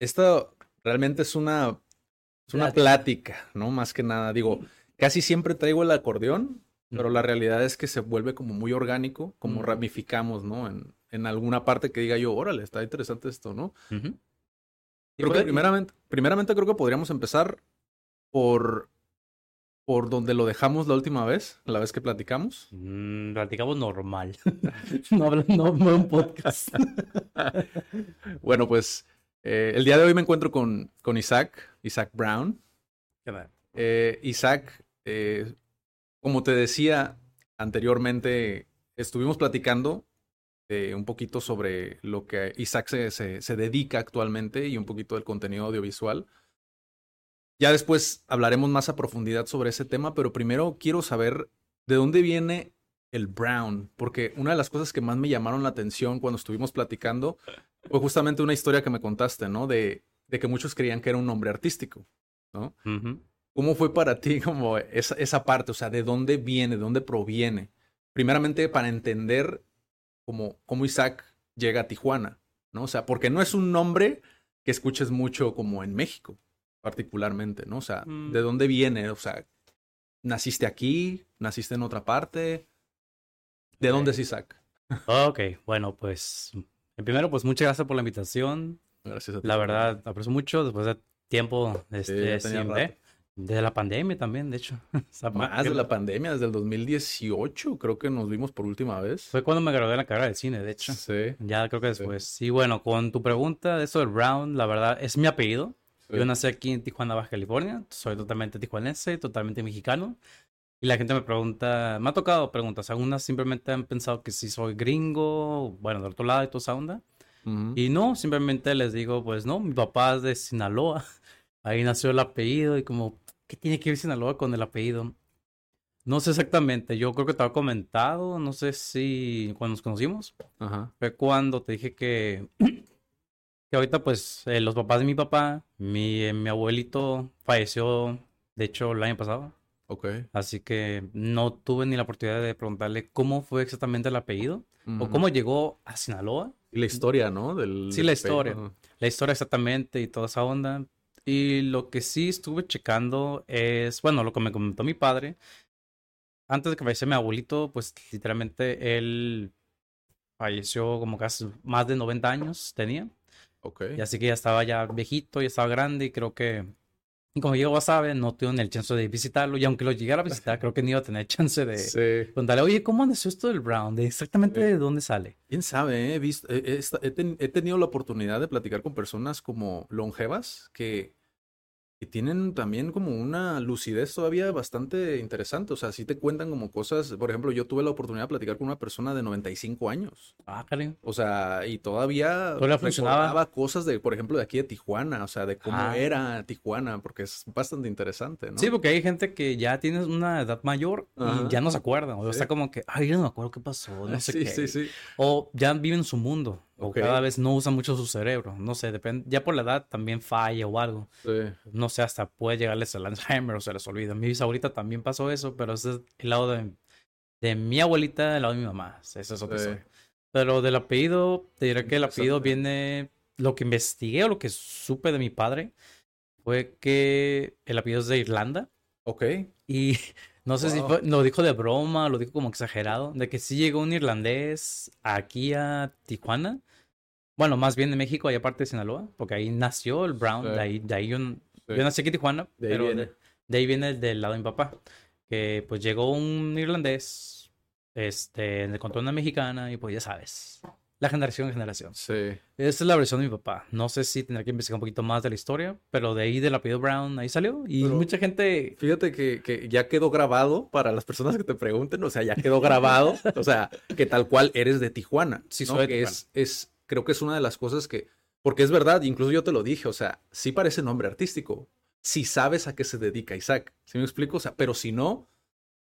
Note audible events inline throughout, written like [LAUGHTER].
Esto realmente es una, es una plática, ¿no? Más que nada. Digo, casi siempre traigo el acordeón, pero la realidad es que se vuelve como muy orgánico, como ramificamos, ¿no? En, en alguna parte que diga yo, órale, está interesante esto, ¿no? Creo que primeramente, primeramente creo que podríamos empezar por, por donde lo dejamos la última vez, la vez que platicamos. Mm, platicamos normal. [LAUGHS] [LAUGHS] no hablan, no, no un podcast. [LAUGHS] Bueno, pues eh, el día de hoy me encuentro con, con Isaac, Isaac Brown. Eh, Isaac, eh, como te decía anteriormente, estuvimos platicando un poquito sobre lo que Isaac se, se- se dedica actualmente y un poquito del contenido audiovisual. Ya después hablaremos más a profundidad sobre ese tema, pero primero quiero saber de dónde viene el Brown, porque una de las cosas que más me llamaron la atención cuando estuvimos platicando fue justamente una historia que me contaste, ¿no? De, de que muchos creían que era un nombre artístico, ¿no? ¿Cómo fue para ti como esa, esa parte? O sea, ¿de dónde viene? ¿De dónde proviene? Primeramente, para entender cómo, cómo Isaac llega a Tijuana, ¿no? O sea, porque no es un nombre que escuches mucho como en México, particularmente, ¿no? O sea, Mm. ¿de dónde viene? O sea, ¿naciste aquí? ¿Naciste en otra parte? ¿De dónde es Isaac? Ok, bueno, pues primero, pues muchas gracias por la invitación. Gracias a ti. La verdad, aprecio mucho después de tiempo este, tenía sin rato. ver. De la pandemia también, de hecho. [LAUGHS] Esa Más parte de la pandemia, desde el 2018 creo que nos vimos por última vez. Fue cuando me gradué de la carrera de cine, de hecho. Sí. Ya creo que después. Y bueno, con tu pregunta de eso del Brown, la verdad, es mi apellido. sí. Yo nací aquí en Tijuana, Baja California. Soy totalmente tijuanense, totalmente mexicano. Y la gente me pregunta, me ha tocado preguntas. Algunas simplemente han pensado que si soy gringo, bueno, del otro lado y toda esa onda. Y no, simplemente les digo, pues no, mi papá es de Sinaloa. [LAUGHS] Ahí nació el apellido y como, ¿qué tiene que ver Sinaloa con el apellido? No sé exactamente, yo creo que te había comentado, no sé si cuando nos conocimos, fue cuando te dije que, [CLEARS THROAT] que ahorita pues eh, los papás de mi papá, mi, eh, mi abuelito falleció, de hecho, el año pasado. Ok. Así que no tuve ni la oportunidad de preguntarle cómo fue exactamente el apellido o cómo llegó a Sinaloa. Y la historia, ¿no? Del, Sí, la historia. Ajá. la historia exactamente y toda esa onda. Y lo que sí estuve checando es, bueno, lo que me comentó mi padre. Antes de que falleciera mi abuelito, pues literalmente él falleció como casi más de 90 años tenía. Ok. Y así que ya estaba ya viejito, ya estaba grande y creo que, y como yo sabe, no tuve ni el chance de visitarlo. Y aunque lo llegara a visitar, creo que ni iba a tener chance de Sí. preguntarle, oye, ¿cómo nació esto del Brown? De exactamente Sí. de dónde sale. ¿Quién sabe? eh? He, visto, he, he tenido la oportunidad de platicar con personas como longevas que, que tienen también como una lucidez todavía bastante interesante. O sea, sí te cuentan como cosas. Por ejemplo, yo tuve la oportunidad de platicar con una persona de 95 años. Ah, caray. O sea, y todavía funcionaba. cosas de, por ejemplo, de aquí de Tijuana, o sea, de cómo Ah. era Tijuana, porque es bastante interesante, ¿no? Sí, porque hay gente que ya tiene una edad mayor Ajá. y ya no se acuerda. O Sí. está como que, ay, yo no me acuerdo qué pasó, no [LAUGHS] sé sí, qué. sí, sí. O ya vive en su mundo. Ok. O cada vez no usa mucho su cerebro. No sé, depende. Ya por la edad también falla o algo. sí. No sé, hasta puede llegarles el Alzheimer o se les olvida. Mi bisabuelita también pasó eso, pero ese es el lado de, de mi abuelita, el lado de mi mamá. Esa es otra Sí. Pero del apellido, te diré que el apellido viene. Lo que investigué o lo que supe de mi padre fue que el apellido es de Irlanda. Ok. Y [LAUGHS] no sé si Wow. lo dijo de broma, lo dijo como exagerado, de que sí llegó un irlandés aquí a Tijuana. Bueno, más bien de México, allá aparte de Sinaloa, porque ahí nació el Brown, Sí. de ahí, de ahí yo, Sí. yo nací aquí en Tijuana, De ahí pero viene. de, de ahí viene el del lado de mi papá, que pues llegó un irlandés, este, en el control una mexicana y pues ya sabes, la generación en generación. Sí. Esa es la versión de mi papá. No sé si tendré que investigar un poquito más de la historia, pero de ahí del apellido Brown, ahí salió. Y Pero- mucha gente Fíjate que, que ya quedó grabado para las personas que te pregunten, o sea, ya quedó grabado, o sea, que tal cual eres de Tijuana, Sí, ¿no? soy de que Tijuana. es, es creo que es una de las cosas que, porque es verdad, incluso yo te lo dije, o sea, sí parece nombre artístico, si sabes a qué se dedica Isaac, ¿sí me explico? O sea, pero si no,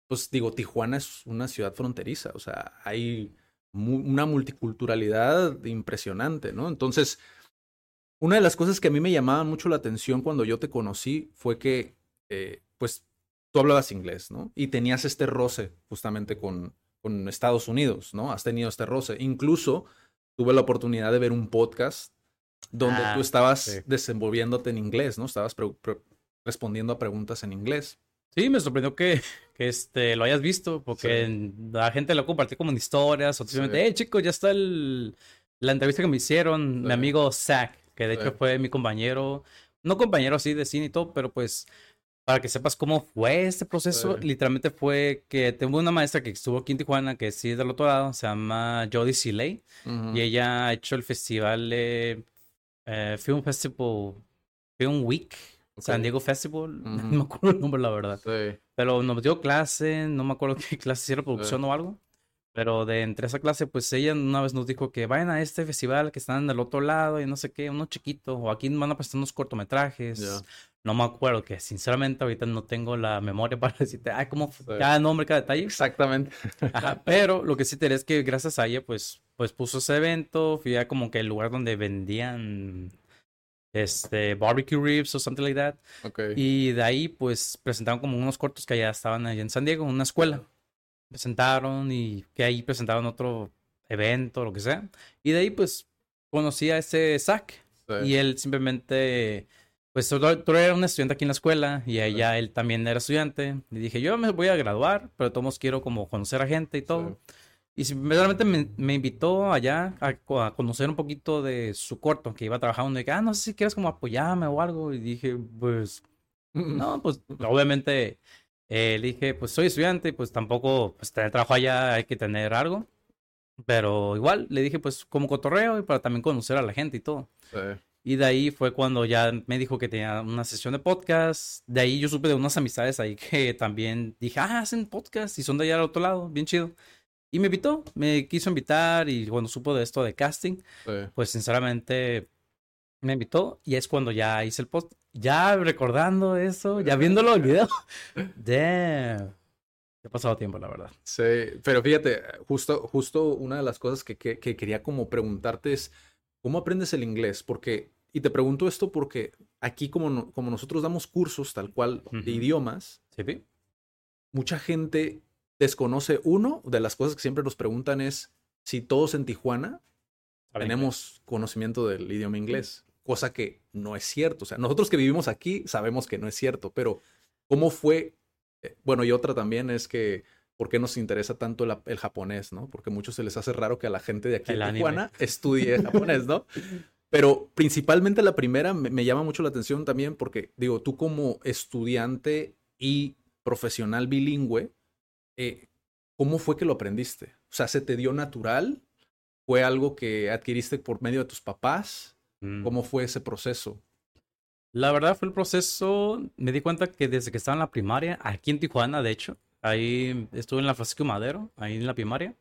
pues digo, Tijuana es una ciudad fronteriza, o sea, hay una multiculturalidad impresionante, ¿no? Entonces, una de las cosas que a mí me llamaban mucho la atención cuando yo te conocí fue que, eh, pues, tú hablabas inglés, ¿no? Y tenías este roce justamente con, con Estados Unidos, ¿no? Has tenido este roce. Incluso tuve la oportunidad de ver un podcast donde tú ah, estabas desenvolviéndote en inglés, ¿no? Estabas respondiendo a preguntas en inglés. Sí, me sorprendió que, que este, lo hayas visto, porque la gente lo compartió como en historias, o simplemente, hey chicos, ya está el, la entrevista que me hicieron, mi amigo Zach, que de hecho fue mi compañero, no compañero así de cine y todo, pero pues para que sepas cómo fue este proceso, literalmente fue que tengo una maestra que estuvo aquí en Tijuana, que sí es del otro lado, se llama Jody Siley, y ella ha hecho el festival de eh, Film Festival, Film Week, San Diego Festival, [LAUGHS] no me acuerdo el nombre, la verdad. Pero nos dio clase, no me acuerdo [LAUGHS] qué clase, era producción o algo. Pero de entre esa clase, pues ella una vez nos dijo que vayan a este festival que están del otro lado y no sé qué, uno chiquito, o aquí van a prestar unos cortometrajes. No me acuerdo, que sinceramente ahorita no tengo la memoria [LAUGHS] para decirte, ay, cómo cada nombre, cada detalle. Exactamente. pero lo que sí te es que gracias a ella, pues, pues puso ese evento, fui a como que el lugar donde vendían este, barbecue ribs o something like that. Y de ahí, pues, presentaron como unos cortos que ya estaban allá en San Diego, en una escuela. Presentaron y que ahí presentaron otro evento, lo que sea. Y de ahí, pues, conocí a ese Zach. Y él simplemente, pues, tú, era un estudiante aquí en la escuela y allá él también era estudiante. Y dije, yo me voy a graduar, pero todos quiero como conocer a gente y todo. Y realmente me, me, invitó allá a, conocer un poquito de su corto, que iba trabajando. Y dije, ah, no sé si quieres como apoyarme o algo. Y dije, pues, no, [LAUGHS] pues, obviamente, eh, le dije, pues, soy estudiante, pues, tampoco, pues, tener trabajo allá hay que tener algo. Pero igual, le dije, pues, como cotorreo y para también conocer a la gente y todo. Y de ahí fue cuando ya me dijo que tenía una sesión de podcast. De ahí yo supe de unas amistades ahí que también dije, ah, hacen podcast y son de allá al otro lado, bien chido. Y me invitó, me quiso invitar y cuando supo de esto de casting, pues sinceramente me invitó y es cuando ya hice el post. Ya recordando eso, ya viéndolo el video. [LAUGHS] Damn. Ha pasado tiempo, la verdad. Sí, pero fíjate, justo, justo una de las cosas que, que, quería como preguntarte es, ¿cómo aprendes el inglés? Porque, y te pregunto esto porque aquí como, como nosotros damos cursos tal cual de idiomas, ¿Sí? mucha gente desconoce uno de las cosas que siempre nos preguntan es si todos en Tijuana tenemos conocimiento del idioma inglés, cosa que no es cierto. O sea, nosotros que vivimos aquí sabemos que no es cierto, pero ¿cómo fue? Eh, bueno, y otra también es que ¿por qué nos interesa tanto el, japonés, no? Porque a muchos se les hace raro que a la gente de aquí en Tijuana estudie [LAUGHS] japonés, ¿no? Pero principalmente la primera me, me, llama mucho la atención también porque, digo, tú como estudiante y profesional bilingüe, eh, ¿cómo fue que lo aprendiste? O sea, ¿se te dio natural? ¿Fue algo que adquiriste por medio de tus papás? Mm. ¿Cómo fue ese proceso? La verdad fue el proceso, me di cuenta que desde que estaba en la primaria, aquí en Tijuana, de hecho, ahí estuve en la Francisco Madero, ahí en la primaria,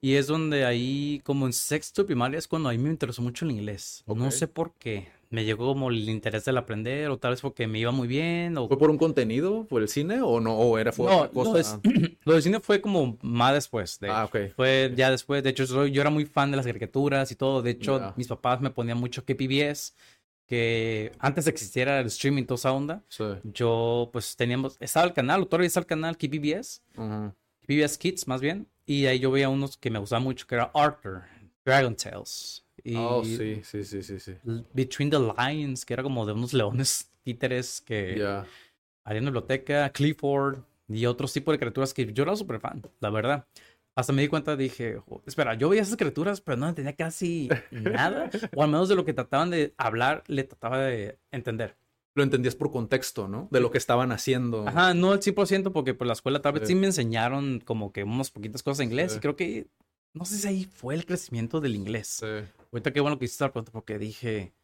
y es donde ahí, como en sexto primaria, es cuando a mí me interesó mucho el inglés. No sé por qué me llegó como el interés del aprender, o tal vez porque me iba muy bien. O... ¿Fue por un contenido, por el cine, o no? ¿O era fue no, cosa? [CLEARS THROAT] Lo, del cine fue como más después. De ah, ok. Fue ya después. De hecho, yo, era muy fan de las caricaturas y todo. De hecho, mis papás me ponían mucho que PBS, que antes de existiera el streaming, toda esa onda. Yo, pues, teníamos, estaba el canal, todavía está el canal KPBS, PBS Kids, más bien. Y ahí yo veía unos que me gustaban mucho, que era Arthur, Dragon Tales oh, sí, sí, sí, sí, sí. Between the Lines, que era como de unos leones [LAUGHS] títeres que yeah. en la biblioteca, Clifford y otros tipos de criaturas que yo era súper fan, la verdad. Hasta me di cuenta, dije, espera, yo veía esas criaturas, pero no entendía casi nada, [LAUGHS] o al menos de lo que trataban de hablar, le trataba de entender. Lo entendías por contexto, ¿no? De lo que estaban haciendo. Ajá, no al 100%, porque por la escuela tal vez sí, me enseñaron como que unas poquitas cosas en inglés, y creo que, no sé si ahí fue el crecimiento del inglés. Sí. Ahorita qué bueno que hiciste la pregunta porque dije,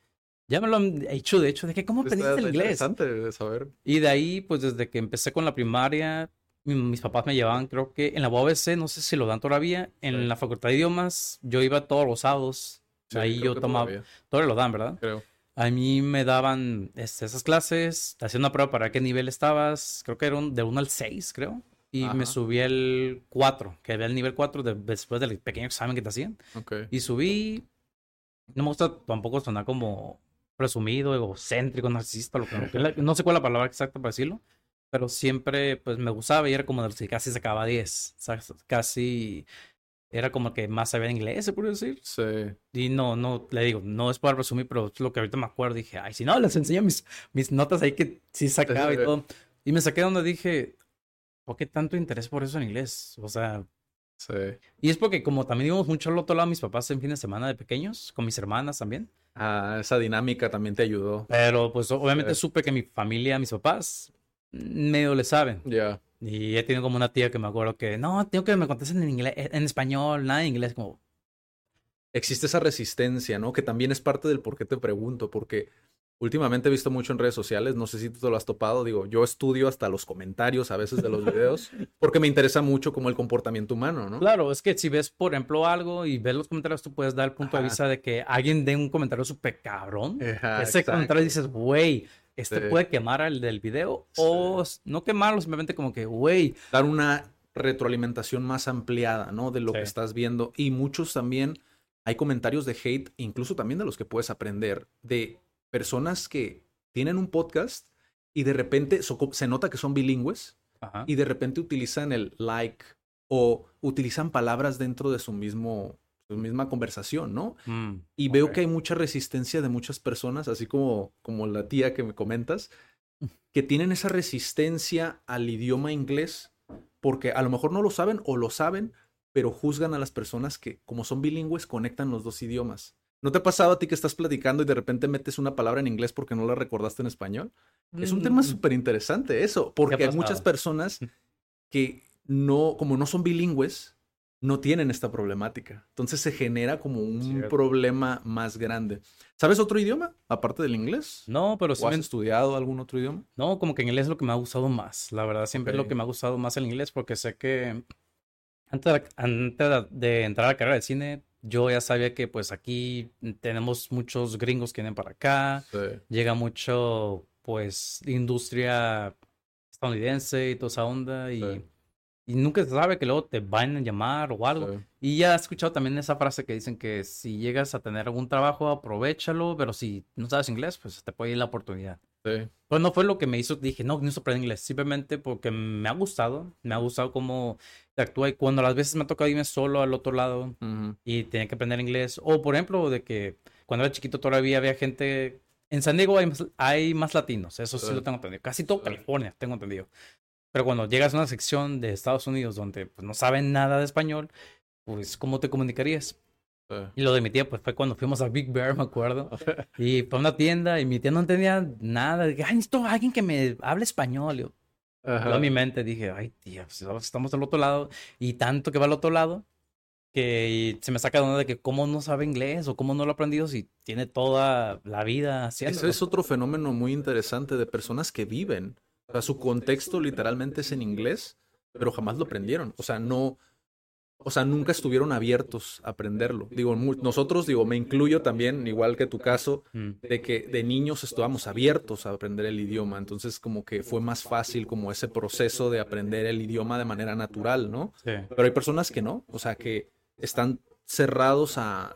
ya me lo han hecho de hecho, de que cómo aprendiste el inglés. Interesante saber. Y de ahí, pues desde que empecé con la primaria, mis papás me llevaban, creo que en la UABC, no sé si lo dan todavía, en la facultad de idiomas, yo iba todos los sábados Ahí yo tomaba, todavía lo dan, ¿verdad? Creo. A mí me daban este, esas clases, hacía una prueba para qué nivel estabas, creo que era de 1 al 6, creo. Y me subí el 4, que era el nivel 4 después del pequeño examen que te hacían. Okay. Y subí, no me gusta tampoco sonar como presumido, egocéntrico, narcisista, lo que, no sé cuál es la palabra exacta para decirlo, pero siempre pues me gustaba y era como de los que casi sacaba 10, casi era como que más sabía inglés, se puede decir. Sí. Y no, no, le digo, no es para resumir, pero es lo que ahorita me acuerdo. Dije, ay, si no, les enseño mis, mis notas ahí que sí sacaba y [LAUGHS] todo. Y me saqué donde dije, ¿por qué tanto interés por eso en inglés? O sea. Sí. Y es porque como también íbamos mucho al otro lado mis papás en fin de semana de pequeños, con mis hermanas también. Ah, esa dinámica también te ayudó. Pero pues obviamente supe que mi familia, mis papás, medio le saben. Ya. Y he tenido como una tía que me acuerdo que, no, tengo que me contesten en inglés, en español, nada en inglés, como... Existe esa resistencia, ¿no? Que también es parte del por qué te pregunto, porque últimamente he visto mucho en redes sociales, no sé si tú te lo has topado, digo, yo estudio hasta los comentarios a veces de los videos, [LAUGHS] porque me interesa mucho como el comportamiento humano, ¿no? Claro, es que si ves, por ejemplo, algo y ves los comentarios, tú puedes dar el punto de vista de que alguien dé un comentario súper cabrón. Ese comentario dices, güey, este puede quemar al del video o no quemarlo, simplemente como que, güey. Dar una retroalimentación más ampliada, ¿no? De lo que estás viendo. Y muchos también, hay comentarios de hate, incluso también de los que puedes aprender, de personas que tienen un podcast y de repente se nota que son bilingües y de repente utilizan el like o utilizan palabras dentro de su mismo misma conversación, ¿no? Mm, y veo que hay mucha resistencia de muchas personas, así como, como la tía que me comentas, que tienen esa resistencia al idioma inglés porque a lo mejor no lo saben o lo saben, pero juzgan a las personas que, como son bilingües, conectan los dos idiomas. ¿No te ha pasado a ti que estás platicando y de repente metes una palabra en inglés porque no la recordaste en español? Es un tema mm. súper interesante eso, porque hay muchas personas que no, como no son bilingües, no tienen esta problemática. Entonces se genera como un problema más grande. ¿Sabes otro idioma aparte del inglés? No, pero sí. ¿O has estudiado algún otro idioma? No, como que en inglés es lo que me ha gustado más. La verdad, siempre es lo que me ha gustado más el inglés porque sé que antes de, antes de entrar a la carrera de cine, yo ya sabía que pues aquí tenemos muchos gringos que vienen para acá. Llega mucho pues industria estadounidense y toda esa onda y y nunca se sabe que luego te van a llamar o algo. Y ya he escuchado también esa frase que dicen que si llegas a tener algún trabajo, aprovechalo, pero si no sabes inglés, pues te puede ir la oportunidad. Sí. Pues no fue lo que me hizo, dije, no, no aprender inglés, simplemente porque me ha gustado, me ha gustado cómo actúa y cuando a las veces me ha tocado irme solo al otro lado y tenía que aprender inglés, o por ejemplo, de que cuando era chiquito todavía había gente, en San Diego hay más, hay más latinos, eso sí, lo tengo entendido, casi todo California tengo entendido. Pero cuando llegas a una sección de Estados Unidos donde pues, no saben nada de español, pues ¿cómo te comunicarías? Y lo de mi tía, pues fue cuando fuimos a Big Bear, me acuerdo. [LAUGHS] Y fue a una tienda y mi tía no entendía nada. Dije, ay, necesito alguien que me hable español. Yo, a mi mente dije, ay, tía, pues, estamos al otro lado. Y tanto que va al otro lado, que se me saca de onda de que cómo no sabe inglés o cómo no lo ha aprendido si tiene toda la vida haciendo. Eso es otro fenómeno muy interesante de personas que viven sea, su contexto literalmente es en inglés, pero jamás lo aprendieron. O sea, no, o sea, nunca estuvieron abiertos a aprenderlo. Digo, nosotros, digo, me incluyo también, igual que tu caso, mm. de que de niños estábamos abiertos a aprender el idioma. Entonces, como que fue más fácil como ese proceso de aprender el idioma de manera natural, ¿no? Sí. Pero hay personas que no, o sea, que están cerrados a,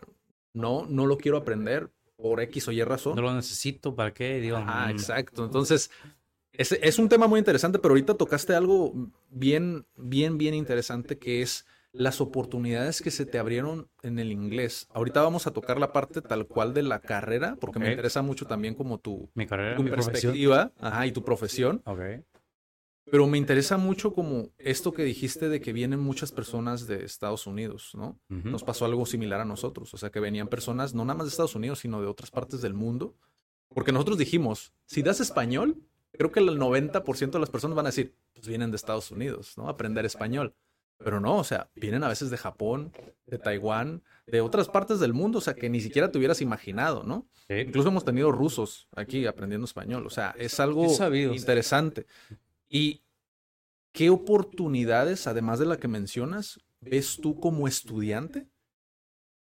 no, no lo quiero aprender por X o Y razón. No lo necesito, ¿para qué? Digo, ah, exacto. Entonces, es, es, un tema muy interesante, pero ahorita tocaste algo bien, bien, bien interesante que es las oportunidades que se te abrieron en el inglés. Ahorita vamos a tocar la parte tal cual de la carrera, porque me interesa mucho también como tu, mi carrera, tu perspectiva ajá, y tu profesión. Okay. Pero me interesa mucho como esto que dijiste de que vienen muchas personas de Estados Unidos, ¿no? Nos pasó algo similar a nosotros, o sea, que venían personas no nada más de Estados Unidos, sino de otras partes del mundo. Porque nosotros dijimos, si das español, creo que el 90% de las personas van a decir, pues vienen de Estados Unidos, ¿no? Aprender español. Pero no, o sea, vienen a veces de Japón, de Taiwán, de otras partes del mundo, o sea, que ni siquiera te hubieras imaginado, ¿no? Incluso hemos tenido rusos aquí aprendiendo español, o sea, es algo interesante. ¿Y qué oportunidades, además de la que mencionas, ves tú como estudiante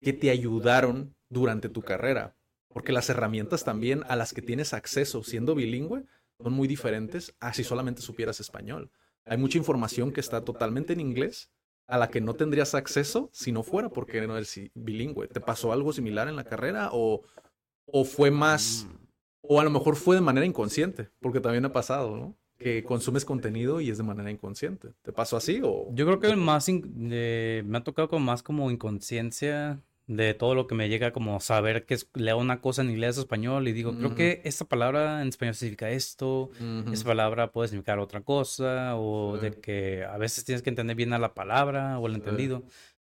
que te ayudaron durante tu carrera, porque las herramientas también a las que tienes acceso siendo bilingüe son muy diferentes a si solamente supieras español. Hay mucha información que está totalmente en inglés a la que no tendrías acceso si no fuera porque no eres bilingüe. ¿Te pasó algo similar en la carrera o, o fue más, o a lo mejor fue de manera inconsciente? Porque también ha pasado, ¿no? Que consumes contenido y es de manera inconsciente. ¿Te pasó así o...? Yo creo que el más, me ha tocado con más como inconsciencia de todo lo que me llega como saber que leo una cosa en inglés o español y digo, creo que esta palabra en español significa esto, esa palabra puede significar otra cosa, o de que a veces tienes que entender bien a la palabra o el entendido.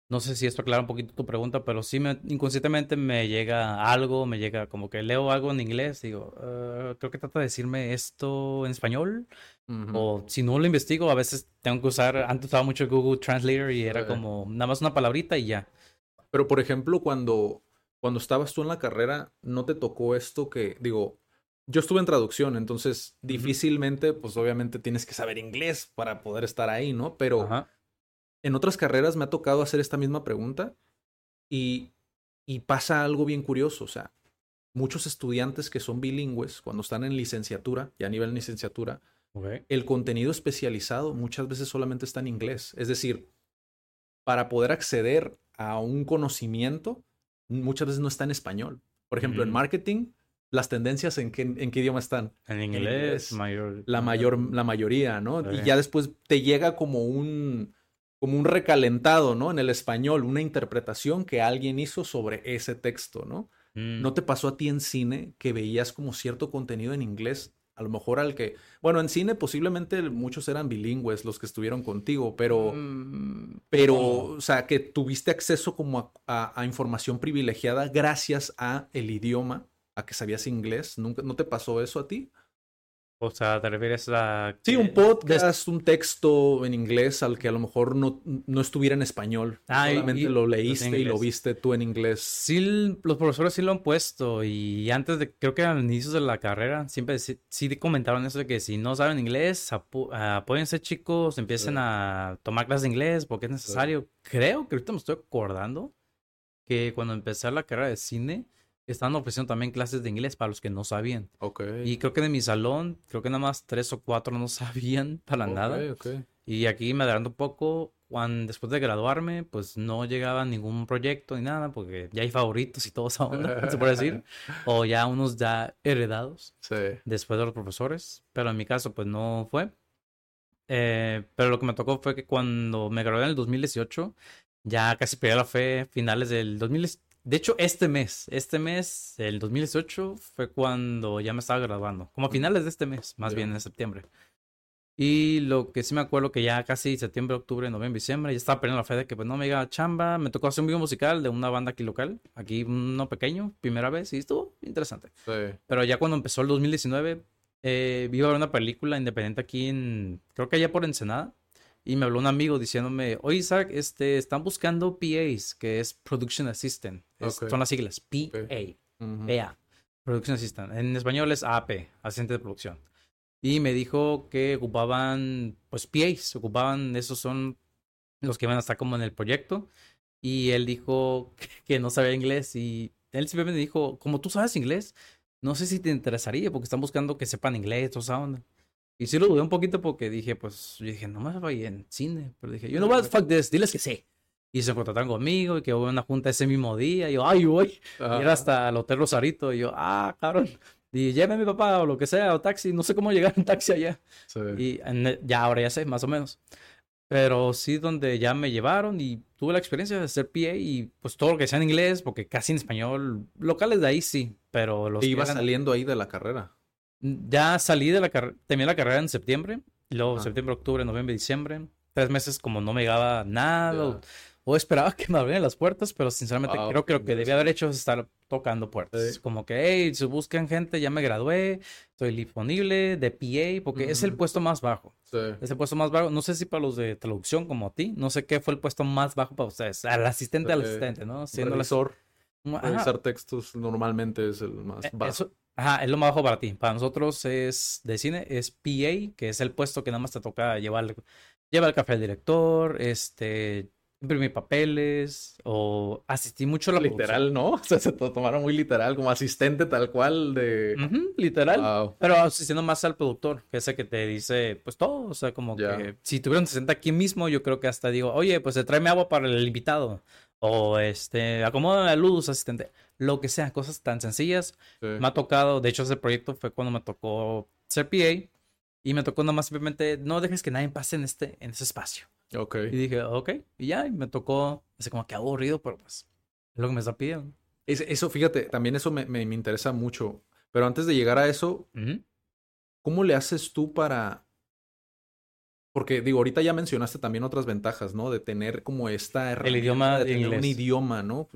No sé si esto aclara un poquito tu pregunta, pero sí me, inconscientemente me llega algo, me llega como que leo algo en inglés, digo, ah, creo que trata de decirme esto en español. O si no lo investigo, a veces tengo que usar, antes usaba mucho Google Translator y era como nada más una palabrita y ya. Pero, por ejemplo, cuando, cuando estabas tú en la carrera, ¿no te tocó esto que, digo, yo estuve en traducción, entonces difícilmente, pues obviamente tienes que saber inglés para poder estar ahí, ¿no? Pero en otras carreras me ha tocado hacer esta misma pregunta y, y pasa algo bien curioso, o sea, muchos estudiantes que son bilingües, cuando están en licenciatura, ya a nivel licenciatura, el contenido especializado muchas veces solamente está en inglés. Es decir, para poder acceder a un conocimiento, muchas veces no está en español. Por ejemplo, en marketing, las tendencias en qué, en qué idioma están. En inglés, la, mayor, la mayoría, ¿no? Y ya después te llega como un, como un recalentado, ¿no? En el español, una interpretación que alguien hizo sobre ese texto, ¿no? Mm. ¿No te pasó a ti en cine que veías como cierto contenido en inglés a lo mejor al que, bueno, en cine posiblemente muchos eran bilingües los que estuvieron contigo, pero, mm, pero, o sea, que tuviste acceso como a, información privilegiada gracias a el idioma, a que sabías inglés. ¿Nunca, ¿No te pasó eso a ti? O sea, ¿te refieres a...? Sí, un podcast, un texto en inglés al que a lo mejor no, no estuviera en español. Ah, Solamente lo leíste y lo viste tú en inglés. Sí, los profesores sí lo han puesto y antes de, creo que al inicio de la carrera, siempre sí, comentaron eso de que si no saben inglés, apóyense chicos, empiecen a tomar clases de inglés porque es necesario. Creo que ahorita me estoy acordando que cuando empecé la carrera de cine estaban ofreciendo también clases de inglés para los que no sabían. Okay. Y creo que de mi salón, creo que nada más tres o cuatro no [LAUGHS] sabían para nada. Okay. Y aquí me adelanto un poco, cuando, después de graduarme, pues no llegaba ningún proyecto ni nada, porque ya hay favoritos y todo esa onda, [LAUGHS] se puede decir. [LAUGHS] O ya unos ya heredados sí. después de los profesores. Pero en mi caso, pues no fue. Eh, pero lo que me tocó fue que cuando me gradué en el 2018, ya casi perdí la fe, finales del 2018 de hecho, este mes, este mes, el 2018, fue cuando ya me estaba graduando. Como a finales de este mes, más bien en septiembre. Y lo que sí me acuerdo que ya casi septiembre, octubre, noviembre, diciembre, ya estaba perdiendo la fe de que pues no me iba chamba. Me tocó hacer un video musical de una banda aquí local, aquí uno pequeño, primera vez, y estuvo interesante. Sí. Pero ya cuando empezó el 2019, eh, vi a ver una película independiente aquí en, creo que allá por Ensenada. Y me habló un amigo diciéndome, oye Isaac, este, están buscando PAs, que es Production Assistant. Son las siglas, PA, PA, Production Assistant. En español es AP, asistente de producción. Y me dijo que ocupaban, pues PAs, ocupaban, esos son los que van a estar como en el proyecto. Y él dijo [LAUGHS] que no sabía inglés y él simplemente dijo, como tú sabes inglés, no sé si te interesaría porque están buscando que sepan inglés, toda esa onda. Y sí lo dudé un poquito porque dije, pues, yo dije, no me voy en cine. Pero dije, you know what, fuck this, diles que sí. Y se contrataron conmigo y que hubo una junta ese mismo día. Y yo, ay, voy. Y era hasta el Hotel Rosarito. Y yo, ah, cabrón. Y lléveme a mi papá o lo que sea, o taxi. No sé cómo llegar en taxi allá. Y ya ahora ya sé, más o menos. Pero sí, donde ya me llevaron y tuve la experiencia de ser PA y pues todo lo que sea en inglés, porque casi en español, locales de ahí sí, pero los... Y iba saliendo ahí de la carrera. Ya salí de la carrera, terminé la carrera en septiembre, y luego septiembre, octubre, noviembre, diciembre. Tres meses como no me llegaba nada, o, esperaba que me abrieran las puertas, pero sinceramente ah, creo que lo que debía haber hecho es estar tocando puertas. Como que, hey, si buscan gente, ya me gradué, estoy disponible de PA, porque es el puesto más bajo. Es el puesto más bajo. No sé si para los de traducción como a ti, no sé qué fue el puesto más bajo para ustedes. Al asistente al asistente, ¿no? Siendo Revisor. Revisar textos normalmente es el más e, bajo. Ajá, es lo más bajo para ti. Para nosotros es de cine, es PA, que es el puesto que nada más te toca llevar, lleva el café al director, este, imprimí papeles o asistí mucho a la Literal, ¿no? [LAUGHS] O sea, se tomaron muy literal, como asistente tal cual de... literal. Pero asistiendo más al productor, que es el que te dice, pues todo, o sea, como que si tuvieron 60 aquí mismo, yo creo que hasta digo, oye, pues tráeme agua para el invitado. O este, acomoda la luz, asistente. Lo que sea, cosas tan sencillas. Me ha tocado, de hecho, ese proyecto fue cuando me tocó ser PA. Y me tocó nomás simplemente, no dejes que nadie pase en este, en ese espacio. Ok. Y dije, ok. Y ya, y me tocó, así como que aburrido, pero pues, es lo que me está pidiendo. eso, fíjate, también eso me, me, interesa mucho. Pero antes de llegar a eso, ¿cómo le haces tú para porque digo, ahorita ya mencionaste también otras ventajas, ¿no? De tener como esta El idioma de tener un idioma, ¿no?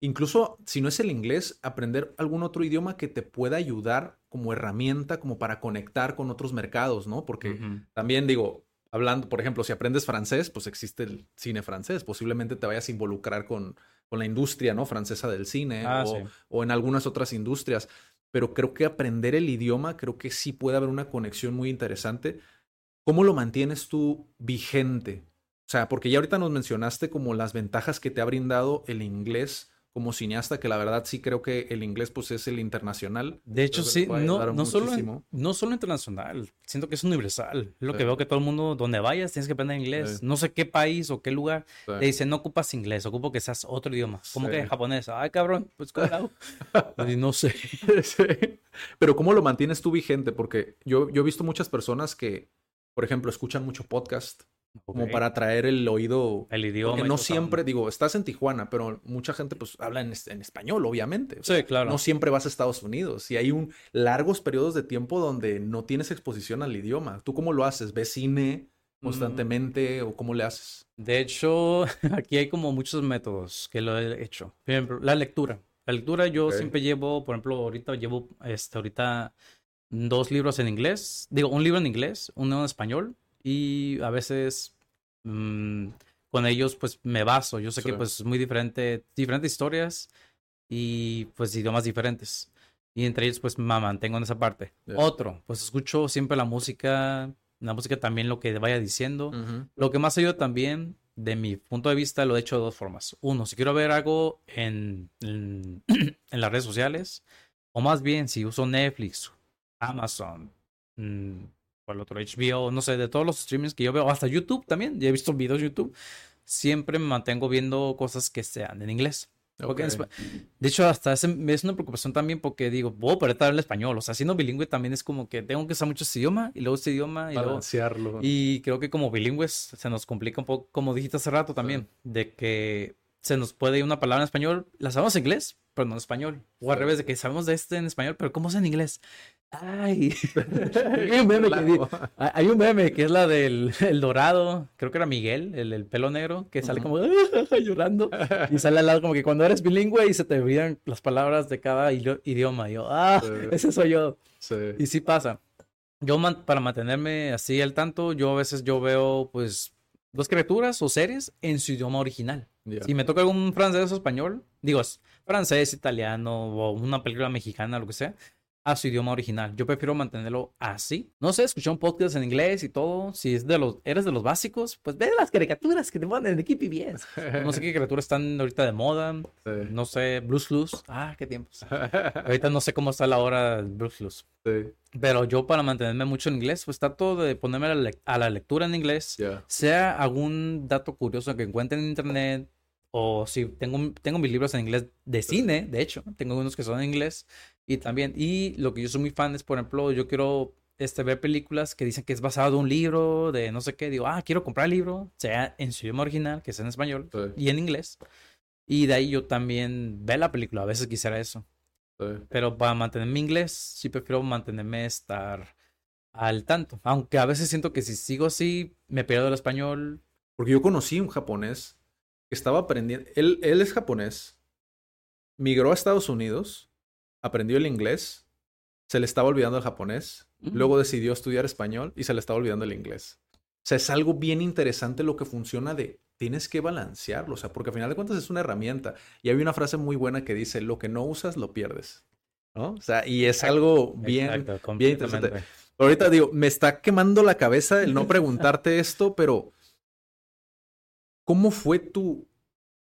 Incluso si no es el inglés, aprender algún otro idioma que te pueda ayudar como herramienta, como para conectar con otros mercados, ¿no? Porque también digo, hablando, por ejemplo, si aprendes francés, pues existe el cine francés. Posiblemente te vayas a involucrar con, con la industria, ¿no? Francesa del cine ah, o, o en algunas otras industrias. Pero creo que aprender el idioma, creo que sí puede haber una conexión muy interesante ¿Cómo lo mantienes tú vigente? O sea, porque ya ahorita nos mencionaste como las ventajas que te ha brindado el inglés como cineasta, que la verdad sí creo que el inglés pues es el internacional. De hecho, sí, no, no, solo, no solo internacional, siento que es universal. lo que veo que todo el mundo, donde vayas, tienes que aprender inglés. No sé qué país o qué lugar te dicen, no ocupas inglés, ocupo que seas otro idioma. ¿Cómo que japonés? Ay, cabrón, pues ¿cómo [LAUGHS] no sé. [LAUGHS] Pero ¿cómo lo mantienes tú vigente? Porque yo, yo he visto muchas personas que por ejemplo, escuchan mucho podcast. Como para traer el oído. El idioma. Porque no siempre, digo, estás en Tijuana, pero mucha gente pues habla en, español, obviamente. sí, claro. No siempre vas a Estados Unidos. Y hay un largos periodos de tiempo donde no tienes exposición al idioma. ¿Tú cómo lo haces? ¿Ves cine constantemente o cómo le haces? De hecho, [LAUGHS] aquí hay como muchos métodos que lo he hecho. Por ejemplo, la lectura. La lectura yo siempre llevo, por ejemplo, ahorita llevo, este, ahorita dos libros en inglés, digo, un libro en inglés, uno en español y a veces mm, con ellos pues me baso. Yo sé que pues es muy diferente, diferentes historias y pues idiomas diferentes. Y entre ellos pues me mantengo en esa parte. Otro, pues escucho siempre la música, la música también lo que vaya diciendo. Lo que más ayuda también, de mi punto de vista, lo he hecho de dos formas. Uno, si quiero ver algo en, en [CLEARS THROAT] las redes sociales, o más bien si uso Netflix Amazon, mm, el otro? HBO, no sé, de todos los streamings que yo veo, hasta YouTube también, ya he visto videos de YouTube, siempre me mantengo viendo cosas que sean en inglés. de hecho, hasta es, es una preocupación también porque digo, puedo aprender el español. O sea, siendo bilingüe también es como que tengo que usar mucho ese idioma y luego ese idioma y Balancearlo. y creo que como bilingües se nos complica un poco, como dijiste hace rato también, de que se nos puede ir una palabra en español, la sabemos en inglés, pero no en español. O al revés, de que sabemos de este en español, pero ¿cómo es en inglés? Ay, [LAUGHS] hay, un [LAUGHS] meme que, hay un meme que es la del [LAUGHS] el dorado, creo que era Miguel, el, el pelo negro, que sale como llorando y sale al lado como que cuando eres bilingüe y se te olvidan las palabras de cada idioma. Y yo, ah, ese soy yo. Y sí pasa. Yo para mantenerme así al tanto, yo a veces yo veo pues dos criaturas o series en su idioma original. Si me toca algún francés o español, digo, francés, italiano o una película mexicana, lo que sea, a su idioma original. Yo prefiero mantenerlo así. No sé, escuchar un podcast en inglés y todo. Si es de los, eres de los básicos, pues ve las caricaturas que te ponen de Keepy bien. [LAUGHS] No sé qué caricaturas están ahorita de moda. No sé, Blues Clues. Ah, qué tiempos. [LAUGHS] ahorita no sé cómo está la hora del Blues Clues. Pero yo para mantenerme mucho en inglés, pues trato de ponerme a la, lectura en inglés. Sea algún dato curioso que encuentre en internet o si tengo, tengo mis libros en inglés de cine, de hecho, tengo unos que son en inglés y también, y lo que yo soy muy fan es, por ejemplo, yo quiero este, ver películas que dicen que es basado en un libro, de no sé qué, digo, ah, quiero comprar el libro, sea en su idioma original, que sea en español y en inglés. Y de ahí yo también ve la película, a veces quisiera eso. Pero para mantenerme en inglés, sí prefiero mantenerme estar al tanto. Aunque a veces siento que si sigo así, me pierdo el español. Porque yo conocí un japonés que estaba aprendiendo. Él, él es japonés. Migró a Estados Unidos aprendió el inglés, se le estaba olvidando el japonés, luego decidió estudiar español y se le estaba olvidando el inglés. O sea, es algo bien interesante lo que funciona de tienes que balancearlo, o sea, porque al final de cuentas es una herramienta. Y hay una frase muy buena que dice, lo que no usas, lo pierdes. ¿No? O sea, y es algo bien, bien interesante. Ahorita digo, me está quemando la cabeza el no [LAUGHS] preguntarte esto, pero ¿Cómo fue tu,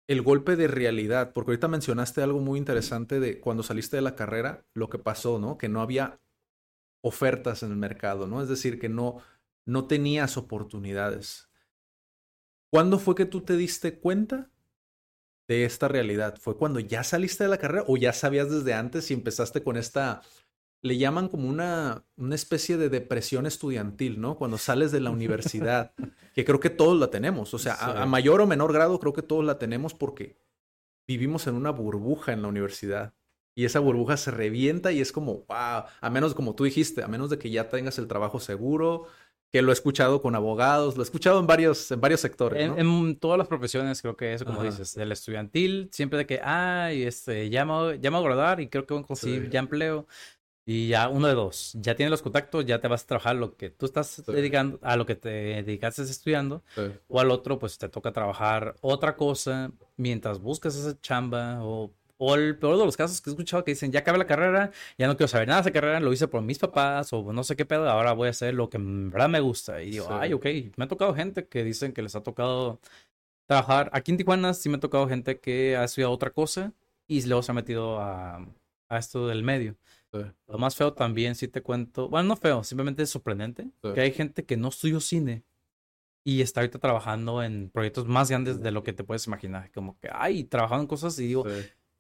el golpe de realidad? Porque ahorita mencionaste algo muy interesante de cuando saliste de la carrera, lo que pasó, ¿no? Que no había ofertas en el mercado, ¿no? Es decir, que no, no tenías oportunidades. ¿Cuándo fue que tú te diste cuenta de esta realidad? ¿Fue cuando ya saliste de la carrera o ya sabías desde antes y empezaste con esta le llaman como una, una especie de depresión estudiantil, ¿no? Cuando sales de la universidad, [LAUGHS] que creo que todos la tenemos, o sea, a, mayor o menor grado creo que todos la tenemos porque vivimos en una burbuja en la universidad y esa burbuja se revienta y es como, wow, a menos como tú dijiste, a menos de que ya tengas el trabajo seguro, que lo he escuchado con abogados, lo he escuchado en varios, en varios sectores. En, todas las profesiones creo que eso, como dices, del estudiantil, siempre de que, ay, este, ya me, ya me voy a graduar y creo que voy a conseguir ya empleo. Y ya uno de dos, ya tienes los contactos, ya te vas a trabajar lo que tú estás dedicando, a lo que te dedicaste estudiando, o al otro, pues te toca trabajar otra cosa mientras buscas esa chamba, o, o, el peor de los casos que he escuchado que dicen, ya acabé la carrera, ya no quiero saber nada de esa carrera, lo hice por mis papás, o no sé qué pedo, ahora voy a hacer lo que en verdad me gusta. Y digo, ay, ok, me ha tocado gente que dicen que les ha tocado trabajar, aquí en Tijuana sí me ha tocado gente que ha estudiado otra cosa y luego se ha metido a, a esto del medio. Lo más feo también, si te cuento, bueno, no feo, simplemente es sorprendente que hay gente que no estudió cine y está ahorita trabajando en proyectos más grandes de lo que te puedes imaginar. Como que, ay, trabajando en cosas y digo,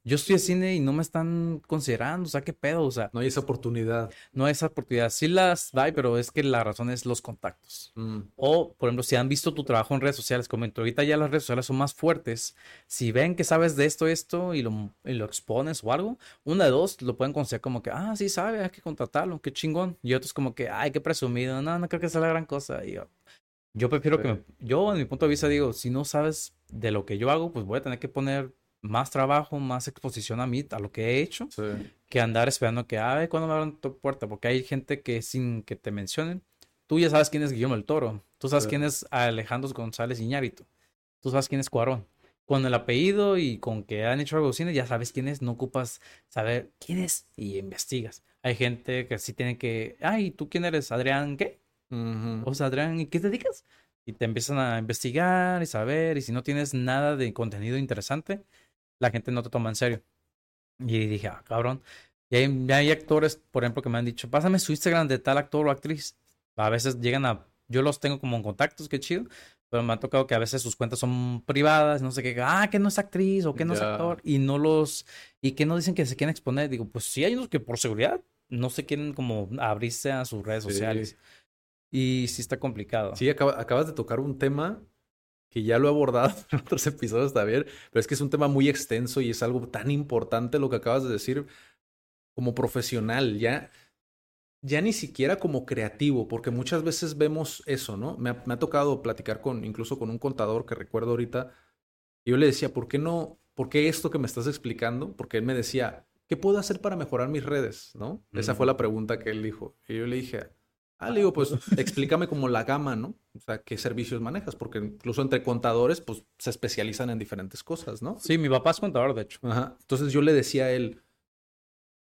yo estoy en cine y no me están considerando, o sea, qué pedo, o sea. No hay esa oportunidad. No hay esa oportunidad. Sí las hay, pero es que la razón es los contactos. Mm. O, por ejemplo, si han visto tu trabajo en redes sociales, comento, ahorita ya las redes sociales son más fuertes. Si ven que sabes de esto, esto, y lo, lo expones o algo, una de dos lo pueden considerar como que, ah, sí sabe, hay que contratarlo, qué chingón. Y otros como que, ay, qué presumido, no, no creo que sea la gran cosa. Y yo, yo prefiero que, yo, en mi punto de vista, digo, si no sabes de lo que yo hago, pues voy a tener que poner más trabajo, más exposición a mí, a lo que he hecho, que andar esperando que, ay, cuando me abran tu puerta? Porque hay gente que sin que te mencionen, tú ya sabes quién es Guillermo el Toro, tú sabes quién es Alejandro González Iñárito, tú sabes quién es Cuarón. Con el apellido y con que han hecho algo de cine, ya sabes quién es, no ocupas saber quién es y investigas. Hay gente que sí tiene que, ay, ¿tú quién eres? ¿Adrián qué? O sea, Adrián, ¿y qué te dedicas? Y te empiezan a investigar y saber, y si no tienes nada de contenido interesante, la gente no te toma en serio. Y dije, ah, cabrón. Y hay, actores, por ejemplo, que me han dicho, pásame su Instagram de tal actor o actriz. A veces llegan a, yo los tengo como en contactos, qué chido, pero me ha tocado que a veces sus cuentas son privadas, no sé qué, ah, que no es actriz o que no es actor, y no los, y que no dicen que se quieren exponer. Digo, pues sí, hay unos que por seguridad no se quieren como abrirse a sus redes sociales. Y sí está complicado. Sí, acabas de tocar un tema que ya lo he abordado [LAUGHS] en otros episodios también, pero es que es un tema muy extenso y es algo tan importante lo que acabas de decir como profesional, ya, ya ni siquiera como creativo, porque muchas veces vemos eso, ¿no? Me ha, me ha tocado platicar con, incluso con un contador que recuerdo ahorita, y yo le decía, ¿por qué no, por qué esto que me estás explicando? Porque él me decía, ¿qué puedo hacer para mejorar mis redes? ¿No? Esa fue la pregunta que él dijo. Y yo le dije, Ah, le digo, pues explícame como la gama, ¿no? O sea, qué servicios manejas, porque incluso entre contadores, pues se especializan en diferentes cosas, ¿no? Sí, mi papá es contador, de hecho. Ajá. Entonces yo le decía a él,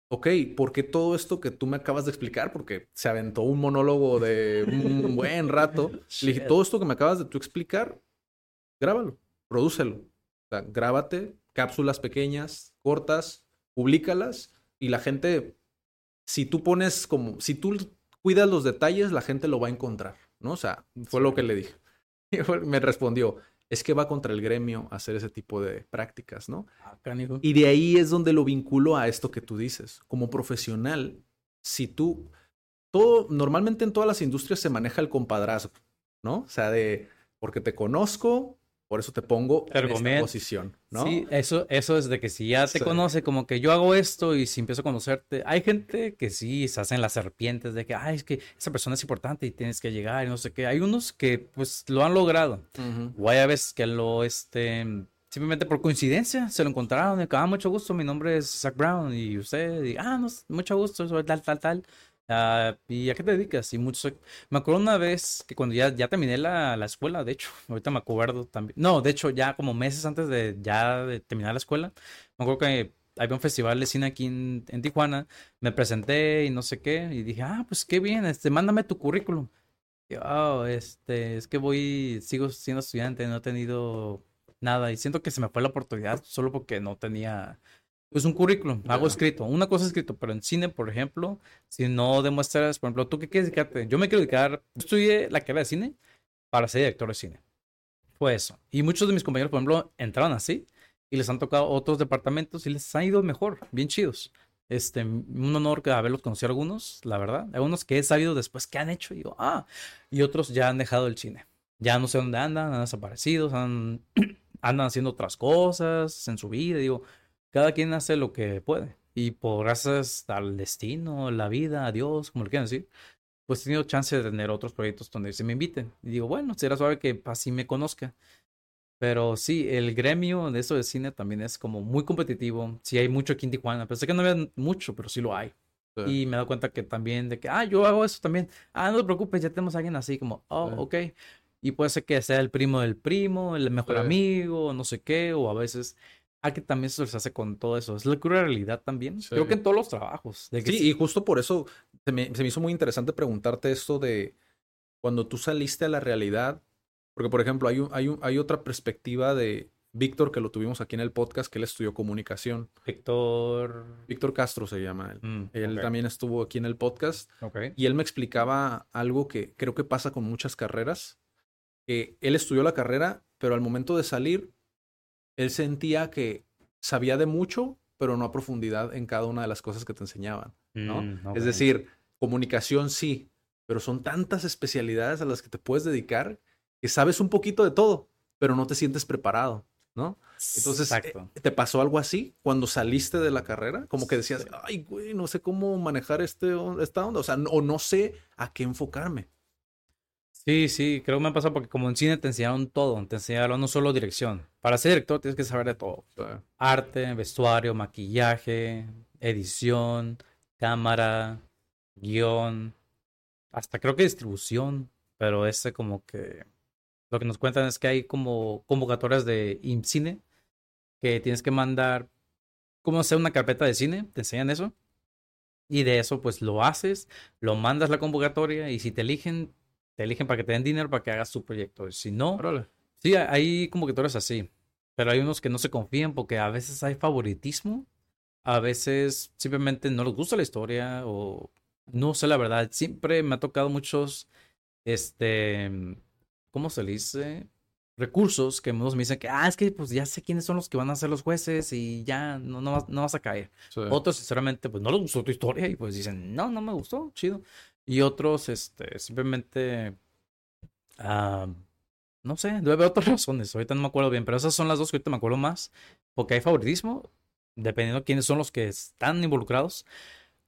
ok, ¿por qué todo esto que tú me acabas de explicar? Porque se aventó un monólogo de un [LAUGHS] buen rato. le dije, todo esto que me acabas de tú explicar, grábalo, prodúcelo. O sea, grábate cápsulas pequeñas, cortas, públicalas y la gente, si tú pones como, si tú cuidas los detalles, la gente lo va a encontrar, ¿no? O sea, fue lo que le dije. [LAUGHS] Y me respondió, es que va contra el gremio hacer ese tipo de prácticas, ¿no? Ah, y de ahí es donde lo vinculo a esto que tú dices. Como profesional, si tú, todo, normalmente en todas las industrias se maneja el compadrazgo, ¿no? O sea, de, porque te conozco, por eso te pongo en esta posición, ¿no? Sí, eso, eso es de que si ya te conoce, como que yo hago esto y si empiezo a conocerte, hay gente que sí se hacen las serpientes de que, ay, es que esa persona es importante y tienes que llegar y no sé qué. Hay unos que pues lo han logrado. O hay veces que lo, este, simplemente por coincidencia se lo encontraron y ah, mucho gusto, mi nombre es Zach Brown y usted, y, ah, no, mucho gusto, soy tal, tal, tal. Ah, ¿Y a qué te dedicas? Y mucho, me acuerdo una vez que cuando ya, ya terminé la, la, escuela, de hecho, [LAUGHS] ahorita me acuerdo también. No, de hecho, ya como meses antes de ya de terminar la escuela, me acuerdo que había un festival de cine aquí en, en, Tijuana, me presenté y no sé qué, y dije, ah, pues qué bien, este, mándame tu currículum. oh, este, es que voy, sigo siendo estudiante, no he tenido nada y siento que se me fue la oportunidad solo porque no tenía pues un currículum, hago escrito, una cosa escrito, pero en cine, por ejemplo, si no demuestras, por ejemplo, ¿tú qué quieres dedicarte? Yo me quiero dedicar, estudié la carrera de cine para ser director de cine. Fue eso. Y muchos de mis compañeros, por ejemplo, entraron así y les han tocado otros departamentos y les ha ido mejor, bien chidos. Este, un honor haberlos conocido algunos, la verdad. Algunos que he sabido después que han hecho y digo, ah, y otros ya han dejado el cine. Ya no sé dónde andan, han desaparecido, han, [CLEARS THROAT] andan haciendo otras cosas en su vida. Digo, cada quien hace lo que puede. Y por gracias al destino, la vida, a Dios, como lo quieran decir, pues he tenido chance de tener otros proyectos donde se me inviten. Y digo, bueno, será suave que así me conozca. Pero sí, el gremio de eso de cine también es como muy competitivo. Sí hay mucho aquí en Tijuana. Pensé que no había mucho, pero sí lo hay. Y me he dado cuenta que también de que, ah, yo hago eso también. Ah, no te preocupes, ya tenemos a alguien así como, oh, ok. Y puede ser que sea el primo del primo, el mejor amigo, no sé qué, o a veces Ah, que también se hace con todo eso. Es la cruda realidad también. Creo que en todos los trabajos. sí, y justo por eso se me, se me, hizo muy interesante preguntarte esto de cuando tú saliste a la realidad. Porque, por ejemplo, hay, hay, hay otra perspectiva de Víctor, que lo tuvimos aquí en el podcast, que él estudió comunicación. Víctor. Víctor Castro se llama él. Mm, él también estuvo aquí en el podcast. Y él me explicaba algo que creo que pasa con muchas carreras. Que él estudió la carrera, pero al momento de salir él sentía que sabía de mucho, pero no a profundidad en cada una de las cosas que te enseñaban, ¿no? Mm, es decir, comunicación sí, pero son tantas especialidades a las que te puedes dedicar que sabes un poquito de todo, pero no te sientes preparado, ¿no? Entonces, eh, ¿te pasó algo así cuando saliste de la carrera? Como que decías, ay, güey, no sé cómo manejar este, esta onda, o sea, o no sé a qué enfocarme. Sí, sí, creo que me ha pasado porque como en cine te enseñaron todo, te enseñaron no solo dirección. Para ser director tienes que saber de todo. Arte, vestuario, maquillaje, edición, cámara, guion, hasta creo que distribución, pero ese como que lo que nos cuentan es que hay como convocatorias de cine que tienes que mandar cómo hacer una carpeta de cine, te enseñan eso. Y de eso pues lo haces, lo mandas la convocatoria y si te eligen te eligen para que te den dinero para que hagas tu proyecto. Si no, sí, hay como que tú eres así. Pero hay unos que no se confían porque a veces hay favoritismo. A veces simplemente no les gusta la historia o no sé la verdad. Siempre me ha tocado muchos, este, ¿cómo se le dice? Recursos que unos me dicen que, ah, es que pues ya sé quiénes son los que van a ser los jueces y ya no, no, vas, no vas a caer. Otros, sinceramente, pues no les gustó tu historia y pues dicen, no, no me gustó, chido. Y otros, este, simplemente, ah, no sé, debe haber otras [LAUGHS] razones. Ahorita no me acuerdo bien, pero esas son las dos que ahorita me acuerdo más. Porque hay favoritismo, dependiendo de quiénes son los que están involucrados.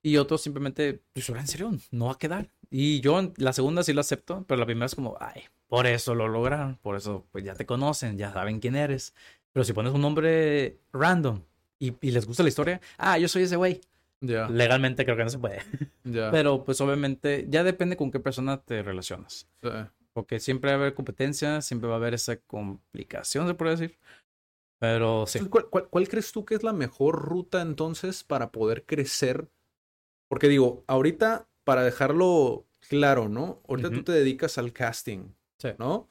Y otros simplemente, pues en serio, no va a quedar. Y yo la segunda sí la acepto, pero la primera es como, ay, por eso lo lograron, por eso pues ya te conocen, ya saben quién eres. Pero si pones un nombre random y, y les gusta la historia, ah, yo soy ese güey. Legalmente creo que no se puede. [LAUGHS] Pero pues obviamente ya depende con qué persona te relacionas. Porque siempre va a haber competencia, siempre va a haber esa complicación, se puede decir. Pero sí. ¿Cuál, crees tú que es la mejor ruta entonces para poder crecer? Porque digo, ahorita, para dejarlo claro, ¿no? Ahorita tú te dedicas al casting, ¿no?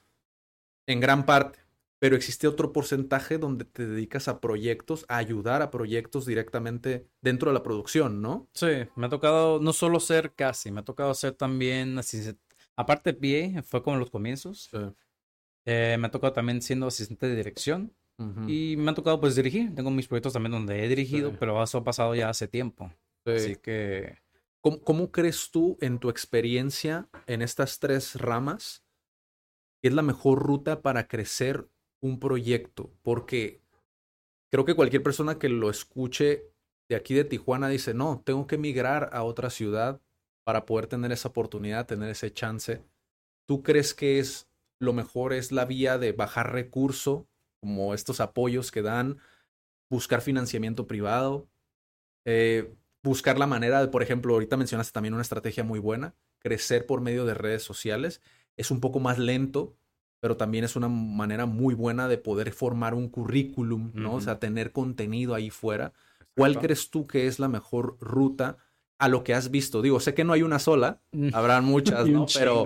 En gran parte pero existe otro porcentaje donde te dedicas a proyectos, a ayudar a proyectos directamente dentro de la producción, ¿no? Sí, me ha tocado no solo ser casi, me ha tocado ser también asistente, aparte de PA, fue como en los comienzos. Sí. Eh, me ha tocado también siendo asistente de dirección y me ha tocado pues dirigir. Tengo mis proyectos también donde he dirigido, pero eso ha pasado ya hace tiempo. Así que... ¿Cómo, ¿Cómo crees tú en tu experiencia en estas tres ramas? es la mejor ruta para crecer un proyecto, porque creo que cualquier persona que lo escuche de aquí de Tijuana dice, no, tengo que emigrar a otra ciudad para poder tener esa oportunidad, tener ese chance. ¿Tú crees que es lo mejor, es la vía de bajar recurso, como estos apoyos que dan, buscar financiamiento privado, eh, buscar la manera de, por ejemplo, ahorita mencionaste también una estrategia muy buena, crecer por medio de redes sociales. Es un poco más lento, pero también es una manera muy buena de poder formar un currículum, ¿no? O sea, tener contenido ahí fuera. ¿Cuál crees tú que es la mejor ruta a lo que has visto. Digo, sé que no hay una sola, Mm. habrán [LAUGHS] muchas, ¿no? Pero,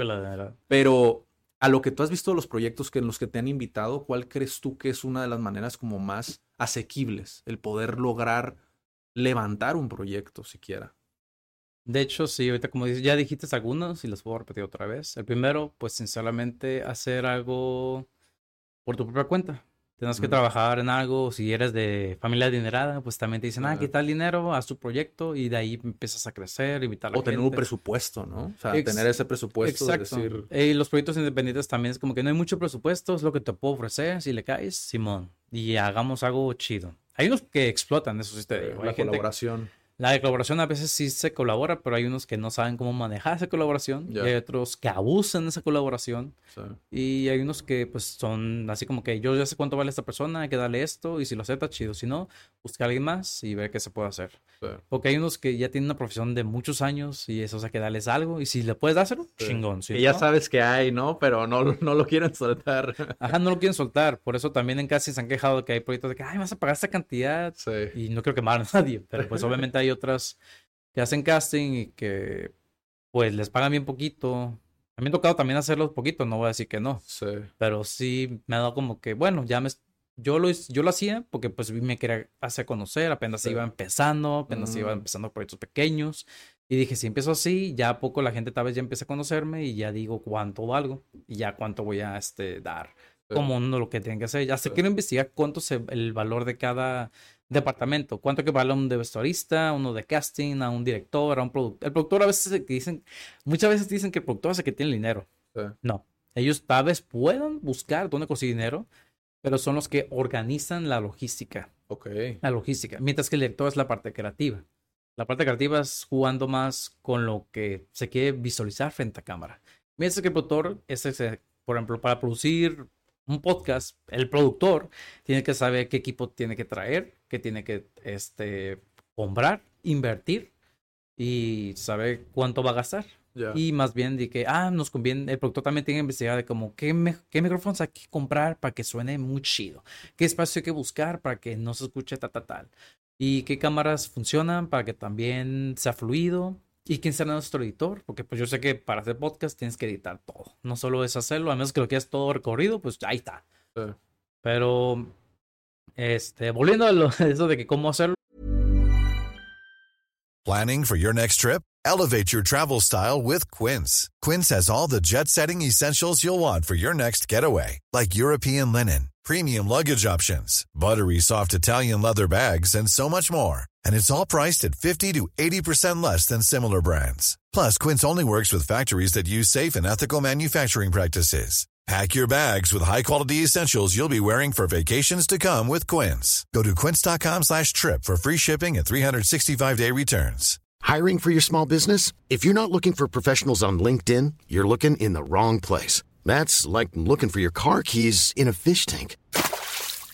pero a lo que tú has visto de los proyectos que en los que te han invitado, ¿cuál crees tú que es una de las maneras como más asequibles el poder lograr levantar un proyecto siquiera? De hecho, sí, ahorita como dices, ya dijiste algunos y los puedo repetir otra vez. El primero, pues sinceramente, hacer algo por tu propia cuenta. Tienes que trabajar en algo. Si eres de familia adinerada, pues también te dicen, ah, Ajá. ¿qué tal dinero? Haz tu proyecto y de ahí empiezas a crecer, invitar a la O tener un presupuesto, ¿no? O sea, Ex- tener ese presupuesto Exacto. decir... Y los proyectos independientes también es como que no hay mucho presupuesto, es lo que te puedo ofrecer. Si le caes, Simón. Y hagamos algo chido. Hay unos que explotan, eso sí te digo. la Hay gente- colaboración. La de colaboración a veces sí se colabora, pero hay unos que no saben cómo manejar esa colaboración. Ya. Y hay otros que abusan de esa colaboración. sí. Y hay unos que pues son así como que yo ya sé cuánto vale esta persona, hay que darle esto. Y si lo acepta, chido. Si no, busca a alguien más y ver qué se puede hacer. sí. Porque hay unos que ya tienen una profesión de muchos años y eso, o sea, que darles algo. Y si le puedes dárselo, Sí. chingón. Si que ya no, sabes que hay, ¿no? Pero no, no lo quieren soltar. [LAUGHS] Ajá, no lo quieren soltar. Por eso también en casi se han quejado de que hay proyectos de que, ay, vas a pagar esta cantidad. Y no quiero quemar [LAUGHS] a nadie, pero pues obviamente hay otras que hacen casting y que pues les pagan bien poquito. A mí me ha tocado también hacerlo poquito, no voy a decir que no, Sí. pero sí me ha dado como que, bueno, ya me... Yo lo, yo lo hacía porque pues me quería hacer conocer, apenas Sí. iba empezando, apenas iba Mm. empezando proyectos pequeños. Y dije, si empiezo así, ya a poco la gente tal vez ya empieza a conocerme y ya digo cuánto valgo y ya cuánto voy a este, dar Sí. como uno lo que tienen que hacer. Ya se Sí. quiero investigar cuánto es el valor de cada departamento, cuánto que vale un de vestuarista, uno de casting, a un director, a un productor. El productor a veces dicen, muchas veces dicen que el productor es el que tiene el dinero. Sí. No, ellos tal vez puedan buscar dónde conseguir dinero, pero son los que organizan la logística, Ok. la logística, mientras que el director es la parte creativa. La parte creativa es jugando más con lo que se quiere visualizar frente a cámara. Mientras que el productor es, ese, por ejemplo, para producir un podcast, el productor tiene que saber qué equipo tiene que traer, qué tiene que este, comprar, invertir y saber cuánto va a gastar. Y más bien de que, ah, nos conviene, el productor también tiene que investigar de como qué, me- qué micrófonos hay que comprar para que suene muy chido, qué espacio hay que buscar para que no se escuche ta, ta, tal, y qué cámaras funcionan para que también sea fluido, y quién será nuestro editor, porque pues yo sé que para hacer podcast tienes que editar todo, no solo es hacerlo, a menos que lo quieras todo recorrido, pues ahí está. Sí. Pero, este, volviendo a lo, [LAUGHS] eso de que cómo hacerlo. Planning for your next trip? Elevate your travel style with Quince. Quince has all the jet setting essentials you'll want for your next getaway, like European linen, premium luggage options, buttery soft Italian leather bags, and so much more. And it's all priced at 50 to 80% less than similar brands. Plus, Quince only works with factories that use safe and ethical manufacturing practices. Pack your bags with high-quality essentials you'll be wearing for vacations to come with Quince. Go to quince.com slash trip for free shipping and 365-day returns. Hiring for your small business? If you're not looking for professionals on LinkedIn, you're looking in the wrong place. That's like looking for your car keys in a fish tank.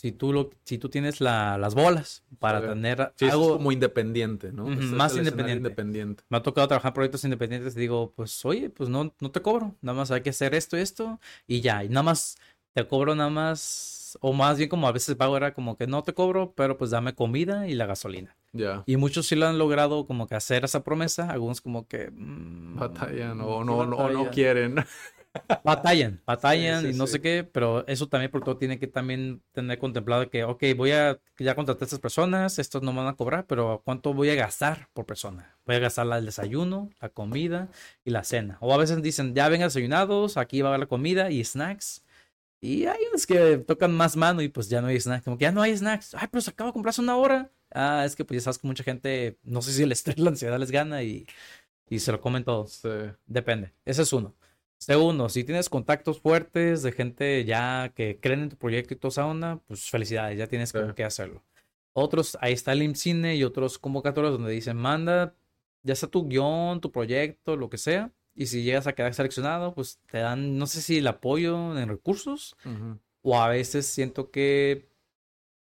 si tú, lo, si tú tienes la- las bolas para tener Sí, eso algo... es como independiente, ¿no? Más independiente. independiente. Me ha tocado trabajar proyectos independientes y digo, pues oye, pues no, no te cobro, nada más hay que hacer esto, esto y ya, y nada más te cobro nada más, o más bien como a veces pago era como que no te cobro, pero pues dame comida y la gasolina. Ya. Y muchos sí lo han logrado como que hacer esa promesa, algunos como que... mm, Batallan o sí no, no, no batallan. quieren. Batallan, batallan Sí, sí, y no sí. sé qué, pero eso también el productor tiene que también tener contemplado que, ok, voy a, ya contraté a estas personas, estos no me van a cobrar, pero ¿cuánto voy a gastar por persona? Voy a gastar el desayuno, la comida y la cena. O a veces dicen, ya vengan desayunados, aquí va a haber la comida y snacks. Y hay unos que tocan más mano y pues ya no hay snacks, como que ya no hay snacks. Ay, pero se acaba de comprar hace una hora. Ah, es que pues ya sabes que mucha gente, no sé si el estrés, la ansiedad les gana y, y se lo comen todos. Depende. Ese es uno. Segundo, si tienes contactos fuertes de gente ya que creen en tu proyecto y toda esa onda, pues felicidades, ya tienes Sí. qué hacerlo. Otros, ahí está el IMCINE y otros convocatorios donde dicen, manda ya sea tu guion, tu proyecto, lo que sea, y si llegas a quedar seleccionado, pues te dan, no sé si el apoyo en recursos o a veces siento que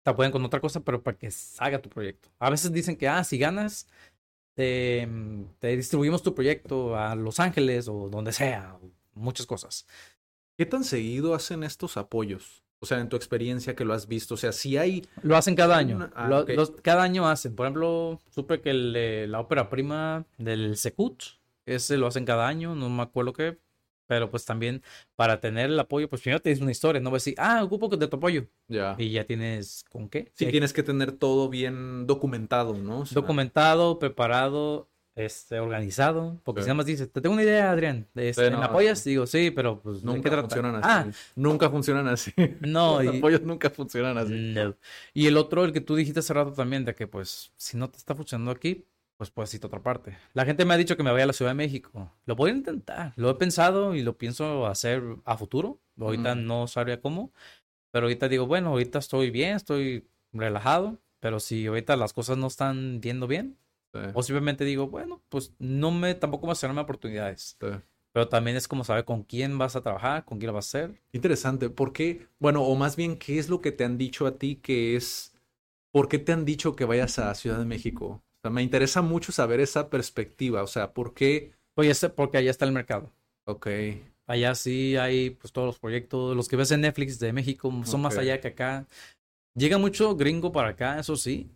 te apoyan con otra cosa, pero para que salga tu proyecto. A veces dicen que, ah, si ganas, te, te distribuimos tu proyecto a Los Ángeles o donde sea, muchas cosas. ¿Qué tan seguido hacen estos apoyos? O sea, en tu experiencia que lo has visto, o sea, si hay... Lo hacen cada año. Ah, cada año hacen. Por ejemplo, supe que la ópera prima del Secut, ese lo hacen cada año, no me acuerdo qué, pero pues también para tener el apoyo, pues primero tienes una historia, no vas a decir, ah, ocupo de tu apoyo. Ya. Y ya tienes con qué. Sí, tienes que tener todo bien documentado, ¿no? documentado, preparado, este, organizado. Porque si nada más dices, te tengo una idea, Adrián, este, ¿me apoyas? Digo, sí, pero pues nunca funcionan así. Ah, nunca funcionan así. [LAUGHS] No. Los apoyos nunca funcionan así. No. Y el otro, el que tú dijiste hace rato también, de que pues si no te está funcionando aquí, pues puedes ir a otra parte. La gente me ha dicho que me vaya a la Ciudad de México. Lo voy a intentar. Lo he pensado y lo pienso hacer a futuro. Ahorita no sabría cómo. Pero ahorita digo, bueno, ahorita estoy bien, estoy relajado. Pero si ahorita las cosas no están viendo bien, o simplemente digo, bueno, pues no me, tampoco a hacerme oportunidades. Pero también es como saber con quién vas a trabajar, con quién lo vas a hacer. Interesante. ¿Por qué? Bueno, o más bien, ¿qué es lo que te han dicho a ti que es... ¿Por qué te han dicho que vayas a Ciudad de México? me interesa mucho saber esa perspectiva. O sea, ¿por qué? Pues porque allá está el mercado. Ok. Allá sí hay pues todos los proyectos, los que ves en Netflix de México son más allá que acá. Llega mucho gringo para acá, eso sí,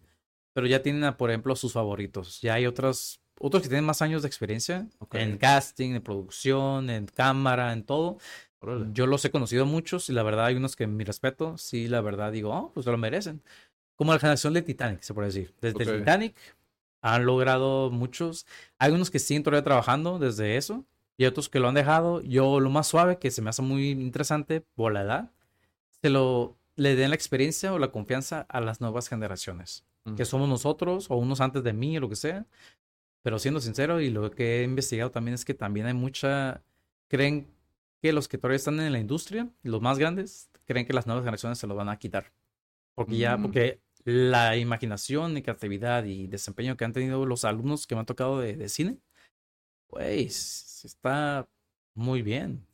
pero ya tienen, por ejemplo, sus favoritos. Ya hay otros, otros que tienen más años de experiencia en casting, en producción, en cámara, en todo. Yo los he conocido muchos y la verdad hay unos que mi respeto, sí, la verdad digo, oh, pues lo merecen. Como la generación de Titanic, se puede decir. Desde Titanic han logrado muchos. Hay unos que siguen todavía trabajando desde eso y otros que lo han dejado. Yo lo más suave, que se me hace muy interesante por la edad, se lo le den la experiencia o la confianza a las nuevas generaciones, que somos nosotros o unos antes de mí o lo que sea. Pero siendo sincero y lo que he investigado también es que también hay mucha, creen que los que todavía están en la industria, los más grandes, creen que las nuevas generaciones se lo van a quitar. Porque ya, mm. porque la imaginación y creatividad y desempeño que han tenido los alumnos que me han tocado de, cine, pues está muy bien.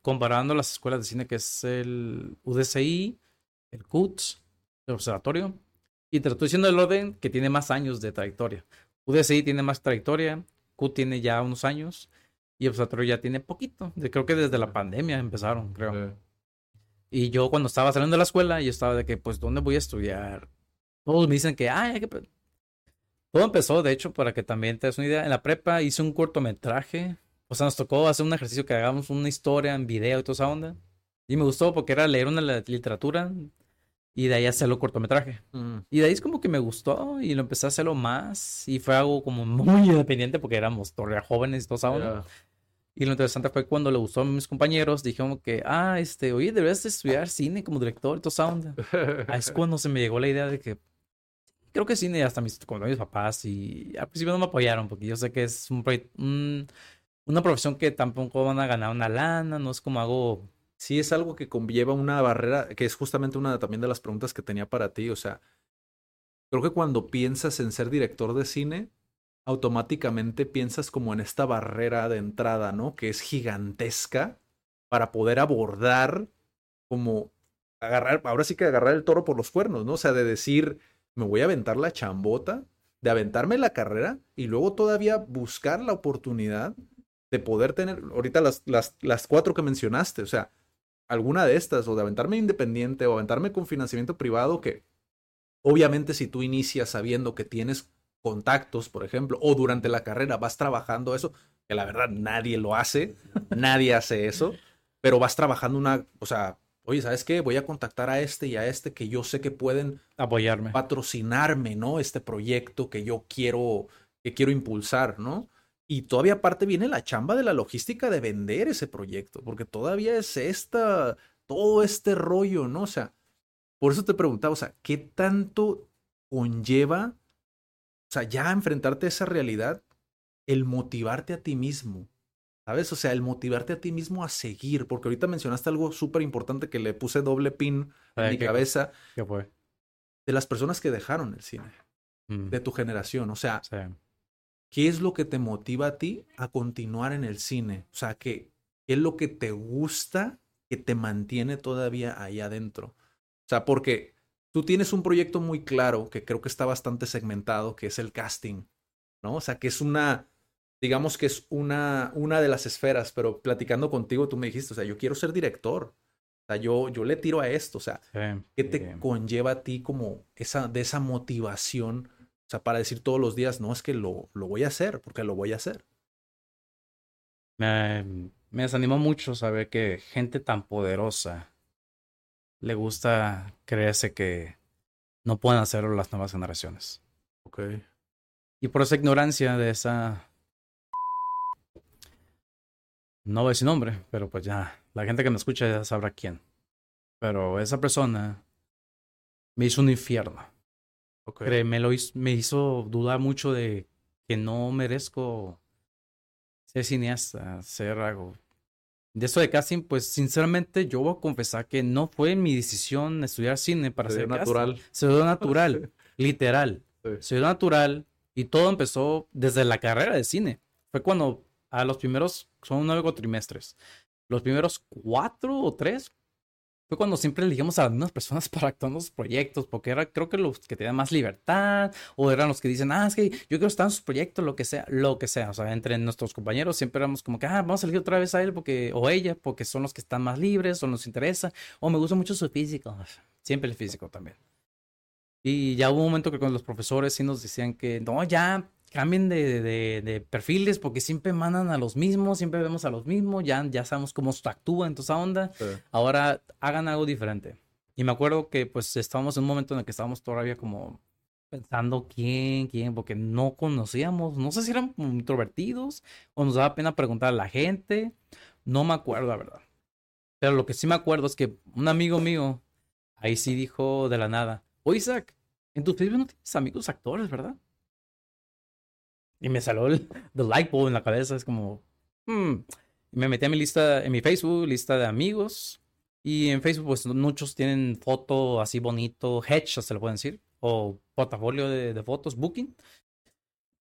Comparando las escuelas de cine que es el UDCI, el CUTS, el Observatorio, y te estoy diciendo el orden que tiene más años de trayectoria. UDCI tiene más trayectoria, CUT tiene ya unos años y Observatorio ya tiene poquito. Creo que desde la pandemia empezaron, creo. Y yo cuando estaba saliendo de la escuela, yo estaba de que, pues, ¿dónde voy a estudiar? Todos me dicen que, ay, que... Todo empezó, de hecho, para que también te des una idea. En la prepa hice un cortometraje. O sea, nos tocó hacer un ejercicio que hagamos una historia en video y toda esa onda. Y me gustó porque era leer una literatura y de ahí hacerlo cortometraje. Mm. Y de ahí es como que me gustó y lo empecé a hacerlo más. Y fue algo como muy [LAUGHS] independiente porque éramos todavía jóvenes y toda esa onda. Y lo interesante fue cuando le gustó a mis compañeros, dijeron que, ah, este, oye, deberías estudiar cine como director y toda esa onda. [LAUGHS] Ahí es cuando se me llegó la idea de que, creo que cine hasta mis, con mis papás y al principio no me apoyaron porque yo sé que es un, una profesión que tampoco van a ganar una lana, no es como algo... Sí, es algo que conlleva una barrera, que es justamente una también de las preguntas que tenía para ti. O sea, creo que cuando piensas en ser director de cine, automáticamente piensas como en esta barrera de entrada, ¿no? Que es gigantesca para poder abordar como agarrar, ahora sí que agarrar el toro por los cuernos, ¿no? O sea, de decir, me voy a aventar la chambota, de aventarme la carrera y luego todavía buscar la oportunidad de poder tener, ahorita las, las, las cuatro que mencionaste, o sea, alguna de estas, o de aventarme independiente o aventarme con financiamiento privado, que obviamente si tú inicias sabiendo que tienes contactos, por ejemplo, o durante la carrera vas trabajando eso, que la verdad nadie lo hace, nadie hace eso, pero vas trabajando una, o sea, oye, ¿sabes qué? Voy a contactar a este y a este que yo sé que pueden apoyarme, patrocinarme, ¿no? Este proyecto que yo quiero, que quiero impulsar, ¿no? Y todavía aparte viene la chamba de la logística de vender ese proyecto, porque todavía es esta, todo este rollo, ¿no? O sea, por eso te preguntaba, o sea, ¿qué tanto conlleva, o sea, ya enfrentarte a esa realidad, el motivarte a ti mismo? ¿Sabes? O sea, el motivarte a ti mismo a seguir, porque ahorita mencionaste algo súper importante que le puse doble pin en mi cabeza. ¿Qué fue? De las personas que dejaron el cine, mm. de tu generación. O sea, ¿qué es lo que te motiva a ti a continuar en el cine? O sea, ¿qué, qué es lo que te gusta que te mantiene todavía ahí adentro? O sea, porque tú tienes un proyecto muy claro que creo que está bastante segmentado, que es el casting, ¿no? O sea, que es una, digamos que es una, una de las esferas, pero platicando contigo tú me dijiste, o sea, yo quiero ser director. O sea, yo, yo le tiro a esto, o sea, ¿qué te conlleva a ti como esa, de esa motivación? O sea, para decir todos los días, no, es que lo, lo voy a hacer, porque lo voy a hacer. Me, me desanimó mucho saber que gente tan poderosa le gusta creerse que no pueden hacerlo las nuevas generaciones. Ok. Y por esa ignorancia de esa... No voy a decir nombre, pero pues ya, la gente que me escucha ya sabrá quién. Pero esa persona me hizo un infierno. Okay. me, lo hizo, me hizo dudar mucho de que no merezco ser cineasta, ser algo. De eso de casting, pues sinceramente yo voy a confesar que no fue mi decisión estudiar cine para ser natural. Se dio natural, [LAUGHS] literal. Se dio natural y todo empezó desde la carrera de cine. Fue cuando a los primeros, son nueve trimestres, los primeros cuatro o tres, fue cuando siempre elegimos a las mismas personas [LAUGHS] para actuar en los proyectos, porque era creo que los que tenían más libertad, o eran los que dicen, ah, es que yo quiero estar en sus proyectos, lo que sea, lo que sea. O sea, entre nuestros compañeros siempre éramos como que, ah, vamos a elegir otra vez a él porque, o ella, porque son los que están más libres, o nos interesa, o me gusta mucho su físico. [SIGHS] Siempre el físico también. Y ya hubo un momento que con los profesores sí nos decían que, no, ya, cambien de, de, de, perfiles porque siempre mandan a los mismos, siempre vemos a los mismos, ya, ya sabemos cómo actúa en toda esa onda. Ahora hagan algo diferente. Y me acuerdo que pues estábamos en un momento en el que estábamos todavía como pensando quién, quién, porque no conocíamos, no sé si eran introvertidos o nos daba pena preguntar a la gente, no me acuerdo la verdad. Pero lo que sí me acuerdo es que un amigo mío ahí sí dijo de la nada, oye Isaac, en tu Facebook no tienes amigos actores, ¿verdad? Y me salió el the light bulb en la cabeza. Es como, hmm. me metí a mi lista, en mi Facebook, lista de amigos. Y en Facebook, pues muchos tienen foto así bonito, hedge, se lo pueden decir, o portafolio de, de fotos, booking.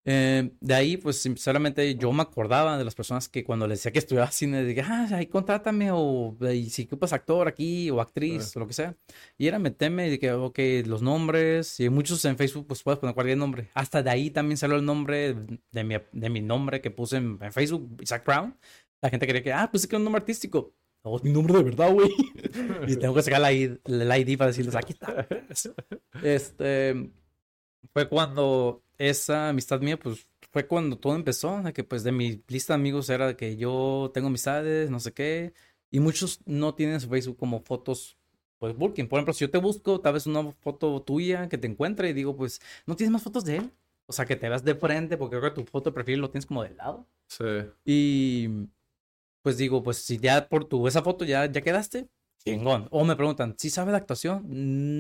Eh, de ahí, pues sinceramente yo me acordaba de las personas que cuando les decía que estudiaba cine, dije, ah, ahí contrátame, o si ocupas actor aquí, o actriz, o lo que sea. Y era meterme y dije, ok, los nombres, y muchos en Facebook, pues puedes poner cualquier nombre. Hasta de ahí también salió el nombre de mi, de mi nombre que puse en, Facebook, Isaac Brown. La gente quería que, ah, pues es que es un nombre artístico. No, es mi nombre de verdad, güey. [LAUGHS] y tengo que sacar la ID, la ID para decirles, aquí está. [LAUGHS] este, fue cuando esa amistad mía, pues fue cuando todo empezó, que pues de mi lista de amigos era que yo tengo amistades, no sé qué, y muchos no tienen su Facebook como fotos, pues Bulking. Por ejemplo, si yo te busco tal vez una foto tuya que te encuentre y digo, pues, ¿no tienes más fotos de él? O sea, que te veas de frente, porque creo que tu foto de perfil lo tienes como de lado. Sí. Y pues digo, pues si ya por tu esa foto ya, ya quedaste, o me preguntan, ¿sí sabe de actuación?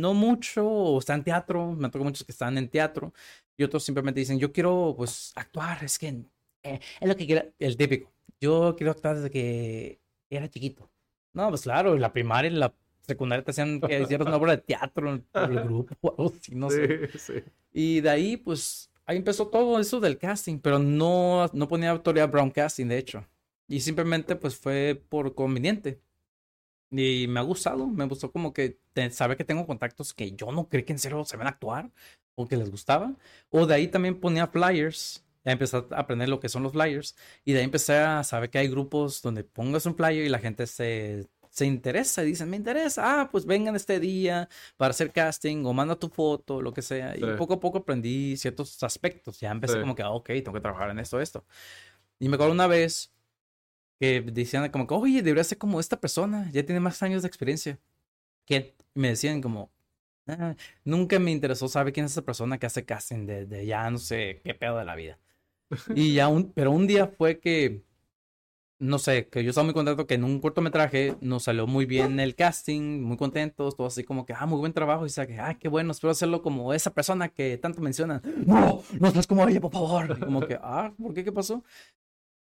No mucho, o está en teatro. Me toca muchos que están en teatro. Y otros simplemente dicen, yo quiero, pues, actuar. Es que eh, es lo que quiero, el típico. Yo quiero actuar desde que era chiquito. No, pues claro, en la primaria, en la secundaria te hacían que hicieras una obra de teatro por el grupo [LAUGHS] o algo así, no sé. Y de ahí, pues, ahí empezó todo eso del casting, pero no, no ponía autoridad broadcasting, de hecho. Y simplemente, pues, fue por conveniente. Y me ha gustado, me gustó como que sabe que tengo contactos que yo no creí que en serio se van a actuar o que les gustaba. O de ahí también ponía flyers. Ya empecé a aprender lo que son los flyers. Y de ahí empecé a saber que hay grupos donde pongas un flyer y la gente se, se interesa y dicen, me interesa, ah, pues vengan este día para hacer casting o manda tu foto, lo que sea. Y poco a poco aprendí ciertos aspectos. Ya empecé como que, ah, ok, tengo que trabajar en esto, esto. Y me acuerdo una vez que decían como oye, debería ser como esta persona, ya tiene más años de experiencia. Que me decían como, ah, nunca me interesó saber quién es esa persona que hace casting de, ya no sé qué pedo de la vida. Y ya un, pero un día fue que, no sé, que yo estaba muy contento que en un cortometraje nos salió muy bien el casting, muy contentos, todo así como que, ah, muy buen trabajo, y que, ah, qué bueno, espero hacerlo como esa persona que tanto mencionan. No, no seas como ella, por favor. Y como que, ah, ¿por qué? ¿Qué pasó?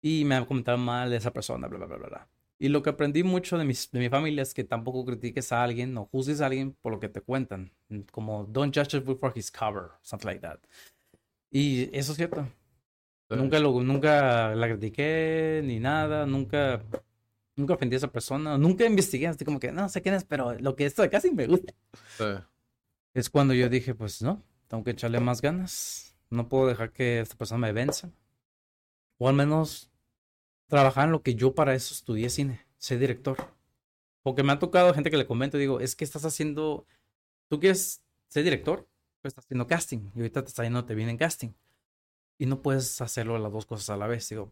Y me comentado mal de esa persona, bla, bla, bla, bla. Y lo que aprendí mucho de, mis, de mi familia es que tampoco critiques a alguien o juzgues a alguien por lo que te cuentan. Como, don't judge a book for his cover, something like that. Y eso es cierto. Nunca, lo, nunca la critiqué ni nada, nunca, nunca ofendí a esa persona, nunca investigué, así como que no sé quién es, pero lo que esto de casi me gusta. Es cuando yo dije, pues no, tengo que echarle más ganas, no puedo dejar que esta persona me venza. O al menos trabajar en lo que yo para eso estudié cine, ser director. Porque me ha tocado gente que le comento, digo, es que estás haciendo, tú quieres ser director, pues estás haciendo casting y ahorita te está yendo, te viene en casting y no puedes hacerlo las dos cosas a la vez. Digo,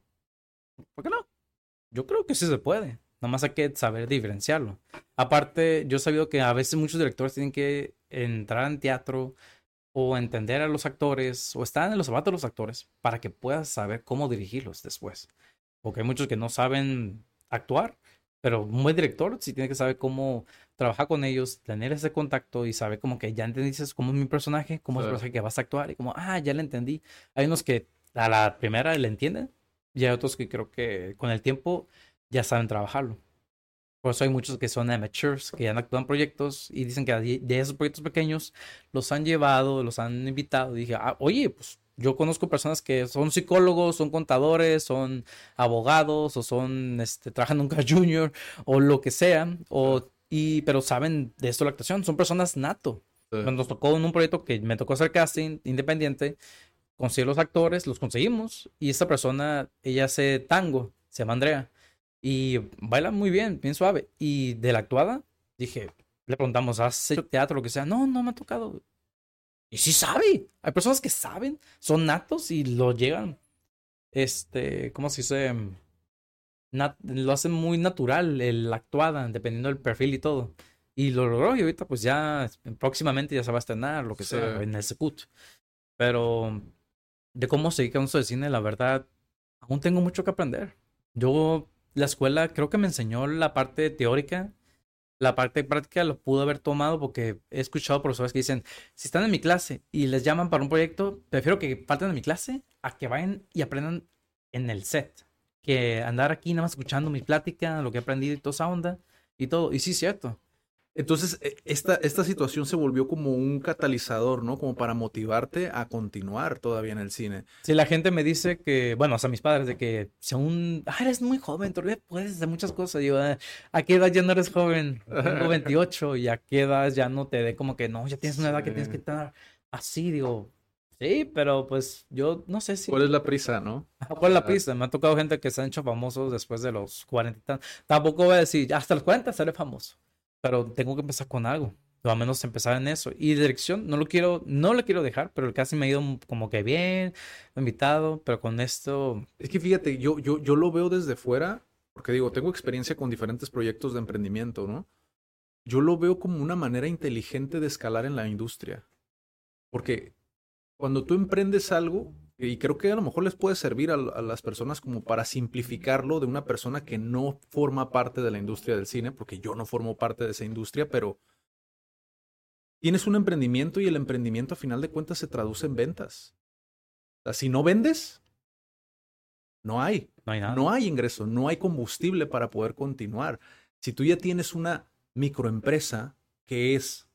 ¿por qué no? Yo creo que sí se puede. Nada más hay que saber diferenciarlo. Aparte, yo he sabido que a veces muchos directores tienen que entrar en teatro o entender a los actores o estar en los zapatos de los actores para que puedas saber cómo dirigirlos después. Porque hay muchos que no saben actuar pero un buen director sí tiene que saber cómo trabajar con ellos, tener ese contacto y saber como que ya entendiste cómo es mi personaje, cómo es el personaje que vas a actuar y como, ah, ya le entendí. Hay unos que a la primera le entienden y hay otros que creo que con el tiempo ya saben trabajarlo. Por eso hay muchos que son amateurs, que ya no actúan proyectos y dicen que de esos proyectos pequeños los han llevado, los han invitado. Y dije, ah, oye, pues yo conozco personas que son psicólogos, son contadores, son abogados o son, este, trabajan en un junior o lo que sea, o, y, pero saben de esto la actuación, son personas nato. Cuando Nos tocó en un proyecto que me tocó hacer casting independiente, conseguí los actores, los conseguimos, y esta persona, ella hace tango, se llama Andrea, y baila muy bien, bien suave, y de la actuada, dije, le preguntamos, ¿has hecho teatro, lo que sea? No, no me ha tocado. Y sí sabe. Hay personas que saben, son natos y lo llegan. Este, ¿cómo se dice? lo hacen muy natural, el actuada, dependiendo del perfil y todo. Y lo logró y ahorita pues ya próximamente ya se va a estrenar, lo que sea, en el Secut. Pero de cómo seguir con eso de cine, la verdad, aún tengo mucho que aprender. Yo, la escuela creo que me enseñó la parte teórica la parte práctica lo pudo haber tomado porque he escuchado profesores que dicen, si están en mi clase y les llaman para un proyecto, prefiero que falten de mi clase a que vayan y aprendan en el set, que andar aquí nada más escuchando mi plática, lo que he aprendido y toda esa onda y todo. Y sí, cierto. Entonces, e, esta, esta situación se volvió como un catalizador, ¿no? Como para motivarte a continuar todavía en el cine. Sí, la gente me dice que, bueno, hasta mis padres, de que según, ah, eres muy joven, todavía puedes hacer muchas cosas. yo, ah, ¿a qué edad ya no eres joven? Tengo 28 y a qué edad ya no te dé como que, no, ya tienes una edad que tienes que estar así, digo. Sí, pero pues yo no sé si... ¿Cuál es la prisa, no? [LAUGHS] ¿Cuál es la prisa? Me ha tocado gente que se han hecho famosos después de los 40 Tampoco voy a decir, hasta los 40 seré famoso pero tengo que empezar con algo. O al menos empezar en eso. Y dirección, no lo quiero, no lo quiero dejar, pero casi me ha ido como que bien, invitado, pero con esto. Es que fíjate, yo, yo, yo lo veo desde fuera, porque digo, tengo experiencia con diferentes proyectos de emprendimiento, ¿no? Yo lo veo como una manera inteligente de escalar en la industria. Porque cuando tú emprendes algo, y creo que a lo mejor les puede servir a, las personas como para simplificarlo de una persona que no forma parte de la industria del cine, porque yo no formo parte de esa industria, pero tienes un emprendimiento y el emprendimiento a final de cuentas se traduce en ventas. O sea, si no vendes, no hay. No hay nada. No hay ingreso, no hay combustible para poder continuar. Si tú ya tienes una microempresa que es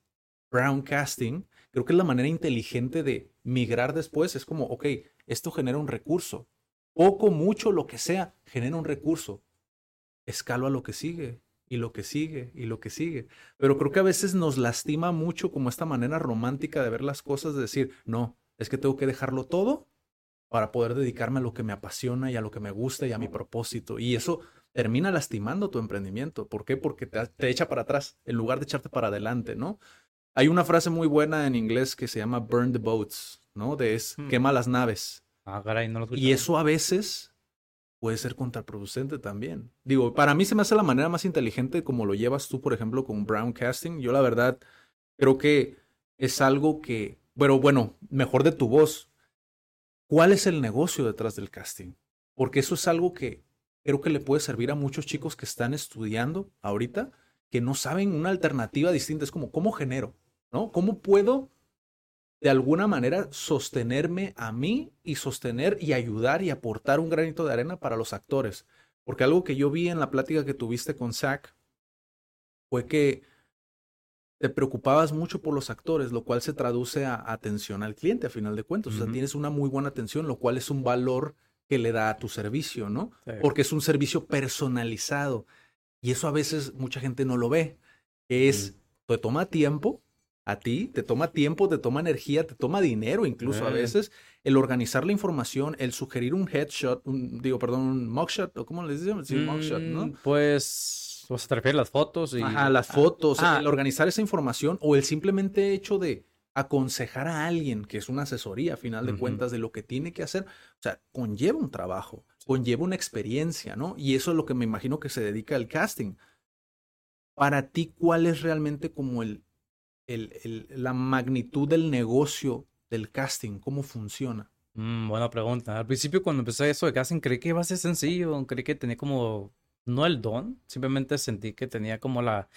Brown Casting, creo que es la manera inteligente de migrar después. Es como, ok, esto genera un recurso. Poco, mucho, lo que sea, genera un recurso. Escalo a lo que sigue, y lo que sigue, y lo que sigue. Pero creo que a veces nos lastima mucho como esta manera romántica de ver las cosas, de decir, no, es que tengo que dejarlo todo para poder dedicarme a lo que me apasiona y a lo que me gusta y a mi propósito. Y eso termina lastimando tu emprendimiento. ¿Por qué? Porque te, te echa para atrás en lugar de echarte para adelante, ¿no? Hay una frase muy buena en inglés que se llama burn the boats, ¿no? De es hmm. quema las naves. Ah, caray, no lo Y eso a veces puede ser contraproducente también. Digo, para mí se me hace la manera más inteligente como lo llevas tú, por ejemplo, con Brown Casting. Yo la verdad creo que es algo que, bueno, bueno, mejor de tu voz. ¿Cuál es el negocio detrás del casting? Porque eso es algo que creo que le puede servir a muchos chicos que están estudiando ahorita, que no saben una alternativa distinta. Es como, ¿cómo genero? ¿no? ¿Cómo puedo de alguna manera sostenerme a mí y sostener y ayudar y aportar un granito de arena para los actores? Porque algo que yo vi en la plática que tuviste con Zach fue que te preocupabas mucho por los actores, lo cual se traduce a atención al cliente a final de cuentas. O sea, tienes una muy buena atención, lo cual es un valor que le da a tu servicio, ¿no? Porque es un servicio personalizado. Y eso a veces mucha gente no lo ve. Es, te toma tiempo, a ti, te toma tiempo, te toma energía, te toma dinero incluso a veces, el organizar la información, el sugerir un headshot, un, digo, perdón, un mugshot, o cómo les decimos, sí, mugshot, ¿no? Mm, pues, te refieres a las fotos y... Ajá, las fotos, ah. el organizar esa información o el simplemente hecho de aconsejar a alguien, que es una asesoría a final de cuentas de lo que tiene que hacer, o sea, conlleva un trabajo, conlleva una experiencia, ¿no? Y eso es lo que me imagino que se dedica al casting. Para ti, ¿cuál es realmente como el, la magnitud del negocio del casting? ¿Cómo funciona? Mm, buena pregunta. Al principio cuando empecé eso de casting creí que iba a ser sencillo, creí que tenía como, no el don, simplemente sentí que tenía como la,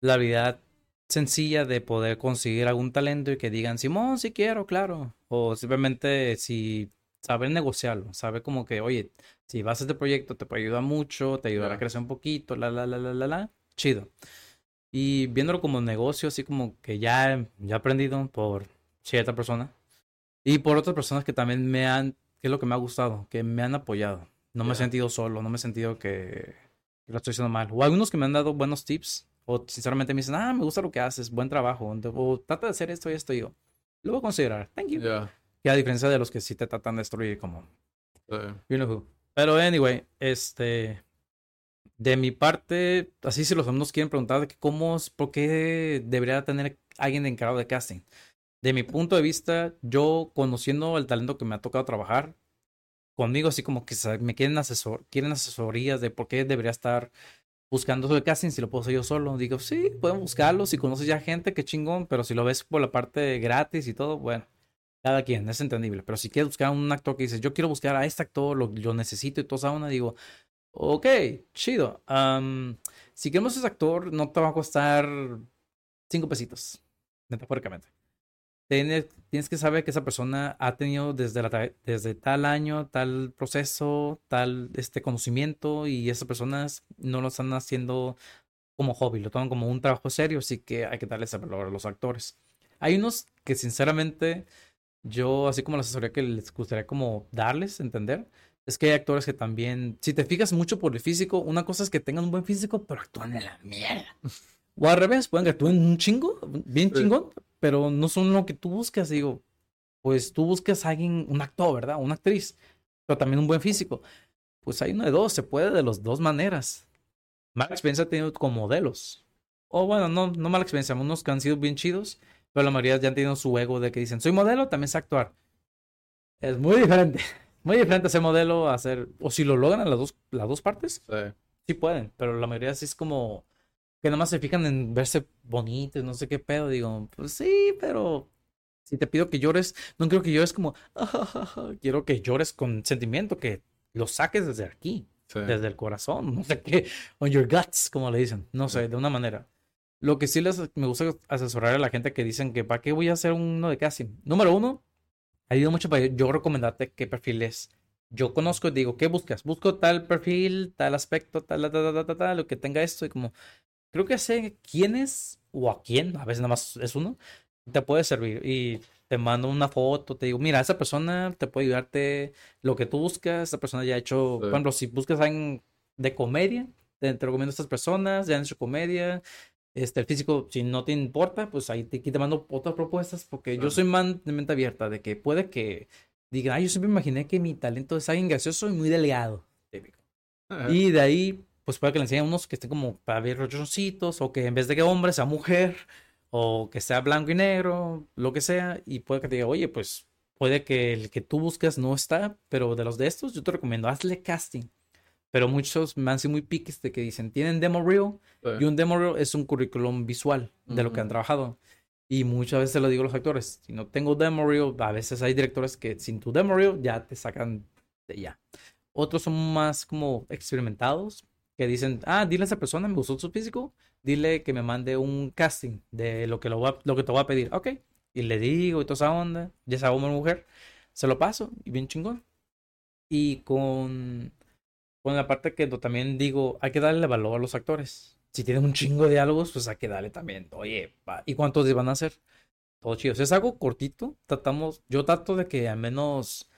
la habilidad sencilla de poder conseguir algún talento y que digan, Simón, si quiero, claro. O simplemente si saber negociarlo, sabe como que, oye, si vas a este proyecto te puede ayudar mucho, te ayudará a crecer un poquito, la, la, la, la, la, la, chido. Y viéndolo como negocio, así como que ya, ya he aprendido por cierta persona. Y por otras personas que también me han, que es lo que me ha gustado, que me han apoyado. No me he sentido solo, no me he sentido que, lo estoy haciendo mal. O algunos que me han dado buenos tips, o sinceramente me dicen, ah, me gusta lo que haces, buen trabajo, o trata de hacer esto y esto, y yo, lo voy a considerar, thank you. Y a diferencia de los que sí te tratan de destruir, como, you know who. Pero anyway, este, de mi parte, así si los alumnos quieren preguntar de cómo, por qué debería tener alguien encargado de casting. De mi punto de vista, yo conociendo el talento que me ha tocado trabajar, conmigo así como que me quieren asesor, quieren asesorías de por qué debería estar buscando de casting si lo puedo hacer yo solo. Digo, sí, pueden buscarlo, si conoces ya gente, qué chingón, pero si lo ves por la parte gratis y todo, bueno, cada quien, es entendible. Pero si quieres buscar un actor que dices, yo quiero buscar a este actor, lo, lo necesito y todo esa una, digo, Ok, chido. si queremos ese actor, no te va a costar cinco pesitos, metafóricamente. Tienes, tienes que saber que esa persona ha tenido desde, desde tal año, tal proceso, tal este conocimiento y esas personas no lo están haciendo como hobby, lo toman como un trabajo serio, así que hay que darles ese valor a los actores. Hay unos que sinceramente yo, así como la asesoría que les gustaría como darles, entender, es que hay actores que también, si te fijas mucho por el físico, una cosa es que tengan un buen físico, pero actúan de la mierda. [LAUGHS] O al revés, pueden que actúen un chingo, bien chingón, pero no son lo que tú buscas. Digo, pues tú buscas a alguien, un actor, ¿verdad? Una actriz, pero también un buen físico. Pues hay uno de dos, se puede de las dos maneras. Mala experiencia ha tenido con modelos. O bueno, no, no mala experiencia, unos que han sido bien chidos, pero la mayoría ya han tenido su ego de que dicen, soy modelo, también sé actuar. Es muy diferente. [LAUGHS] Muy diferente ese modelo a hacer, o si lo logran las dos, las dos partes, sí. pueden, pero la mayoría sí es como que nada más se fijan en verse bonitos, no sé qué pedo, digo, pues sí, pero si te pido que llores, no quiero que llores como, [LAUGHS] quiero que llores con sentimiento, que lo saques desde aquí, desde el corazón, no sé qué, on your guts, como le dicen, no sé, de una manera. Lo que sí les me gusta asesorar a la gente que dicen que para qué voy a hacer uno de casting. Número uno, ha ido mucho para yo recomendarte qué perfiles yo conozco y digo, ¿qué buscas? Busco tal perfil, tal aspecto, tal, tal, tal, tal, tal, lo que tenga esto y como, creo que sé quién es o a quién, a veces nada más es uno, te puede servir y te mando una foto, te digo, mira, esa persona te puede ayudarte lo que tú buscas, esa persona ya ha hecho, por ejemplo, si buscas alguien de comedia, te, te recomiendo a estas personas, ya han hecho comedia, este, el físico, si no te importa, pues ahí te, te mando otras propuestas, porque yo soy man de mente abierta, de que puede que diga, yo siempre imaginé que mi talento es alguien gracioso y muy delgado, Y de ahí, pues puede que le enseñe a unos que estén como para ver rochoncitos, o que en vez de que hombre sea mujer, o que sea blanco y negro, lo que sea, y puede que te diga, oye, pues puede que el que tú buscas no está, pero de los de estos, yo te recomiendo, hazle casting pero muchos me han sido muy piques de que dicen, tienen demo reel y un demo reel es un currículum visual de lo que han trabajado. Y muchas veces lo digo a los actores, si no tengo demo reel, a veces hay directores que sin tu demo reel ya te sacan de ya. Otros son más como experimentados, que dicen, ah, dile a esa persona, me gustó su físico, dile que me mande un casting de lo que, lo, lo que te voy a pedir. Ok, y le digo y toda esa onda, ya sea hombre o mujer, se lo paso y bien chingón. Y con con la parte que también digo, hay que darle valor a los actores. Si tienen un chingo de diálogos, pues hay que darle también. Oye, ¿y cuántos van a hacer? Todo chido. Si es algo cortito, tratamos, yo trato de que al menos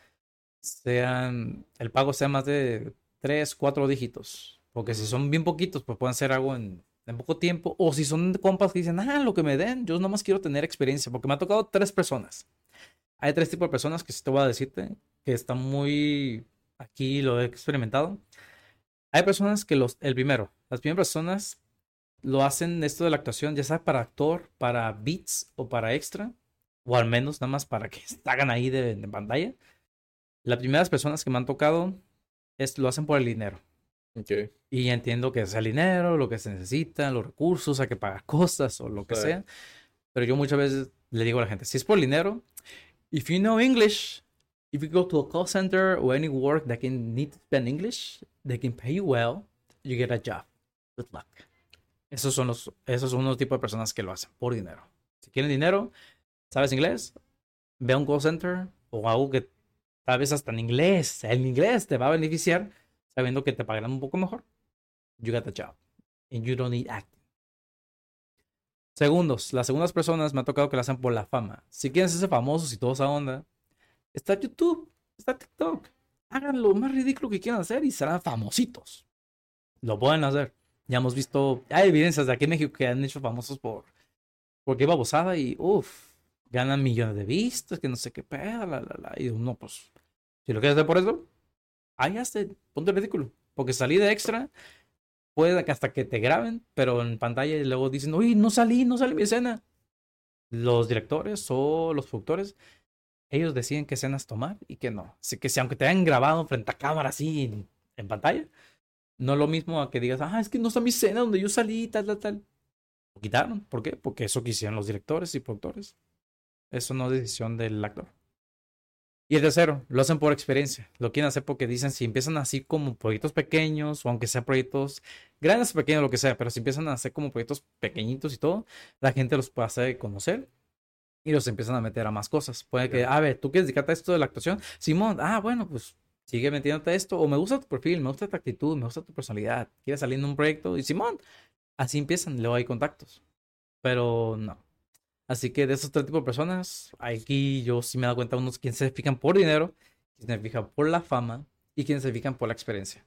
sean, el pago sea más de 3, 4 dígitos. Porque si son bien poquitos, pues pueden hacer algo en, en poco tiempo. O si son compas que dicen, ah, lo que me den, yo nomás quiero tener experiencia. Porque me ha tocado tres personas. Hay tres tipos de personas que sí te voy a decirte que están muy aquí, lo he experimentado. Hay personas que los, el primero, las primeras personas lo hacen esto de la actuación, ya sea para actor, para beats o para extra, o al menos nada más para que [LAUGHS] hagan ahí de, de pantalla. Las primeras personas que me han tocado es, lo hacen por el dinero. Okay. Y entiendo que es el dinero, lo que se necesita, los recursos, hay que pagar cosas o lo que Sí. sea. Pero yo muchas veces le digo a la gente, si es por el dinero, if you know English, if you go to a call center or any work that can need to spend English, they can pay you well, you get a job. Good luck. Esos son los, esos son los tipos de personas que lo hacen por dinero. Si quieren dinero, sabes inglés, ve a un call center o algo que tal vez hasta en inglés, el inglés te va a beneficiar sabiendo que te pagarán un poco mejor. You got the job. And you don't need acting. Segundos, las segundas personas me ha tocado que lo hacen por la fama. Si quieren ser famosos y toda esa onda, está YouTube, está TikTok. Hagan lo más ridículo que quieran hacer y serán famositos. Lo pueden hacer. Ya hemos visto, hay evidencias de aquí en México que han hecho famosos por porque babosada y uff, ganan millones de vistas, que no sé qué pedo, la, la, la. Y uno, pues, si lo quieres hacer por eso, ahí hazte, ponte ridículo. Porque salí de extra, puede que hasta que te graben, pero en pantalla y luego dicen, uy, no salí, no salí mi escena. Los directores o los productores, ellos deciden qué escenas tomar y qué no. Así que si aunque te hayan grabado frente a cámara así en, en pantalla, no es lo mismo a que digas, ah, es que no está mi escena donde yo salí, tal, tal, tal. Lo quitaron. ¿Por qué? Porque eso quisieron los directores y productores. Eso no es decisión del actor. Y el tercero, lo hacen por experiencia. Lo quieren hacer porque dicen, si empiezan así como proyectos pequeños, o aunque sean proyectos grandes o pequeños, lo que sea, pero si empiezan a hacer como proyectos pequeñitos y todo, la gente los puede hacer conocer y los empiezan a meter a más cosas. Puede que, a ver, ¿tú quieres dedicarte a esto de la actuación? Simón, ah, bueno, pues sigue metiéndote a esto, o me gusta tu perfil, me gusta tu actitud, me gusta tu personalidad, quieres salir en un proyecto, y Simón, así empiezan, luego hay contactos. Pero no. Así que de esos tres tipos de personas, aquí yo sí me he dado cuenta unos quienes se fijan por dinero, quienes se fijan por la fama y quienes se fijan por la experiencia.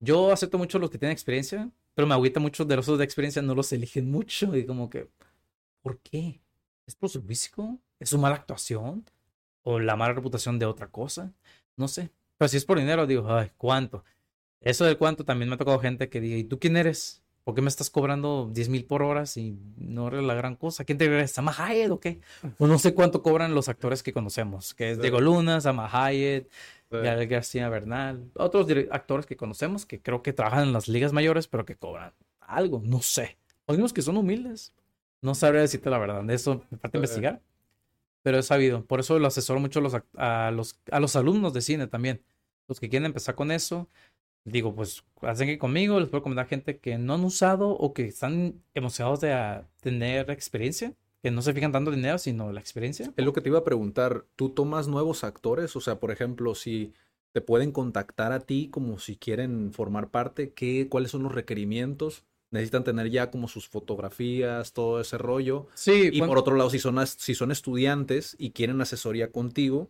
Yo acepto mucho los que tienen experiencia, pero me agüita mucho de los otros de experiencia, no los eligen mucho y como que, ¿por qué? ¿Es por su físico? ¿Es su mala actuación? ¿O la mala reputación de otra cosa? No sé. Pero si es por dinero, digo, ay, ¿cuánto? Eso del cuánto también me ha tocado gente que diga, ¿y tú quién eres? ¿Por qué me estás cobrando 10 mil por horas y no eres la gran cosa? ¿Quién te crees? ¿Sama Hayek o qué? O no sé cuánto cobran los actores que conocemos, que es Sí. Diego Luna, Sama Hayek, Sí. Gael García Bernal, otros actores que conocemos que creo que trabajan en las ligas mayores, pero que cobran algo, no sé. O que son humildes. No sabría decirte la verdad, de eso me falta investigar. Pero he sabido, por eso lo asesoro mucho a los, a los, a los alumnos de cine también. Los que quieren empezar con eso, digo, pues hacen que conmigo, les puedo recomendar gente que no han usado o que están emocionados de ah, tener experiencia, que no se fijan tanto en dinero, sino la experiencia. Es lo que te iba a preguntar. ¿Tú tomas nuevos actores? O sea, por ejemplo, si te pueden contactar a ti como si quieren formar parte, ¿qué, ¿cuáles son los requerimientos? ¿Necesitan tener ya como sus fotografías, todo ese rollo? Sí, Y por otro lado, si son, as- si son estudiantes y quieren asesoría contigo,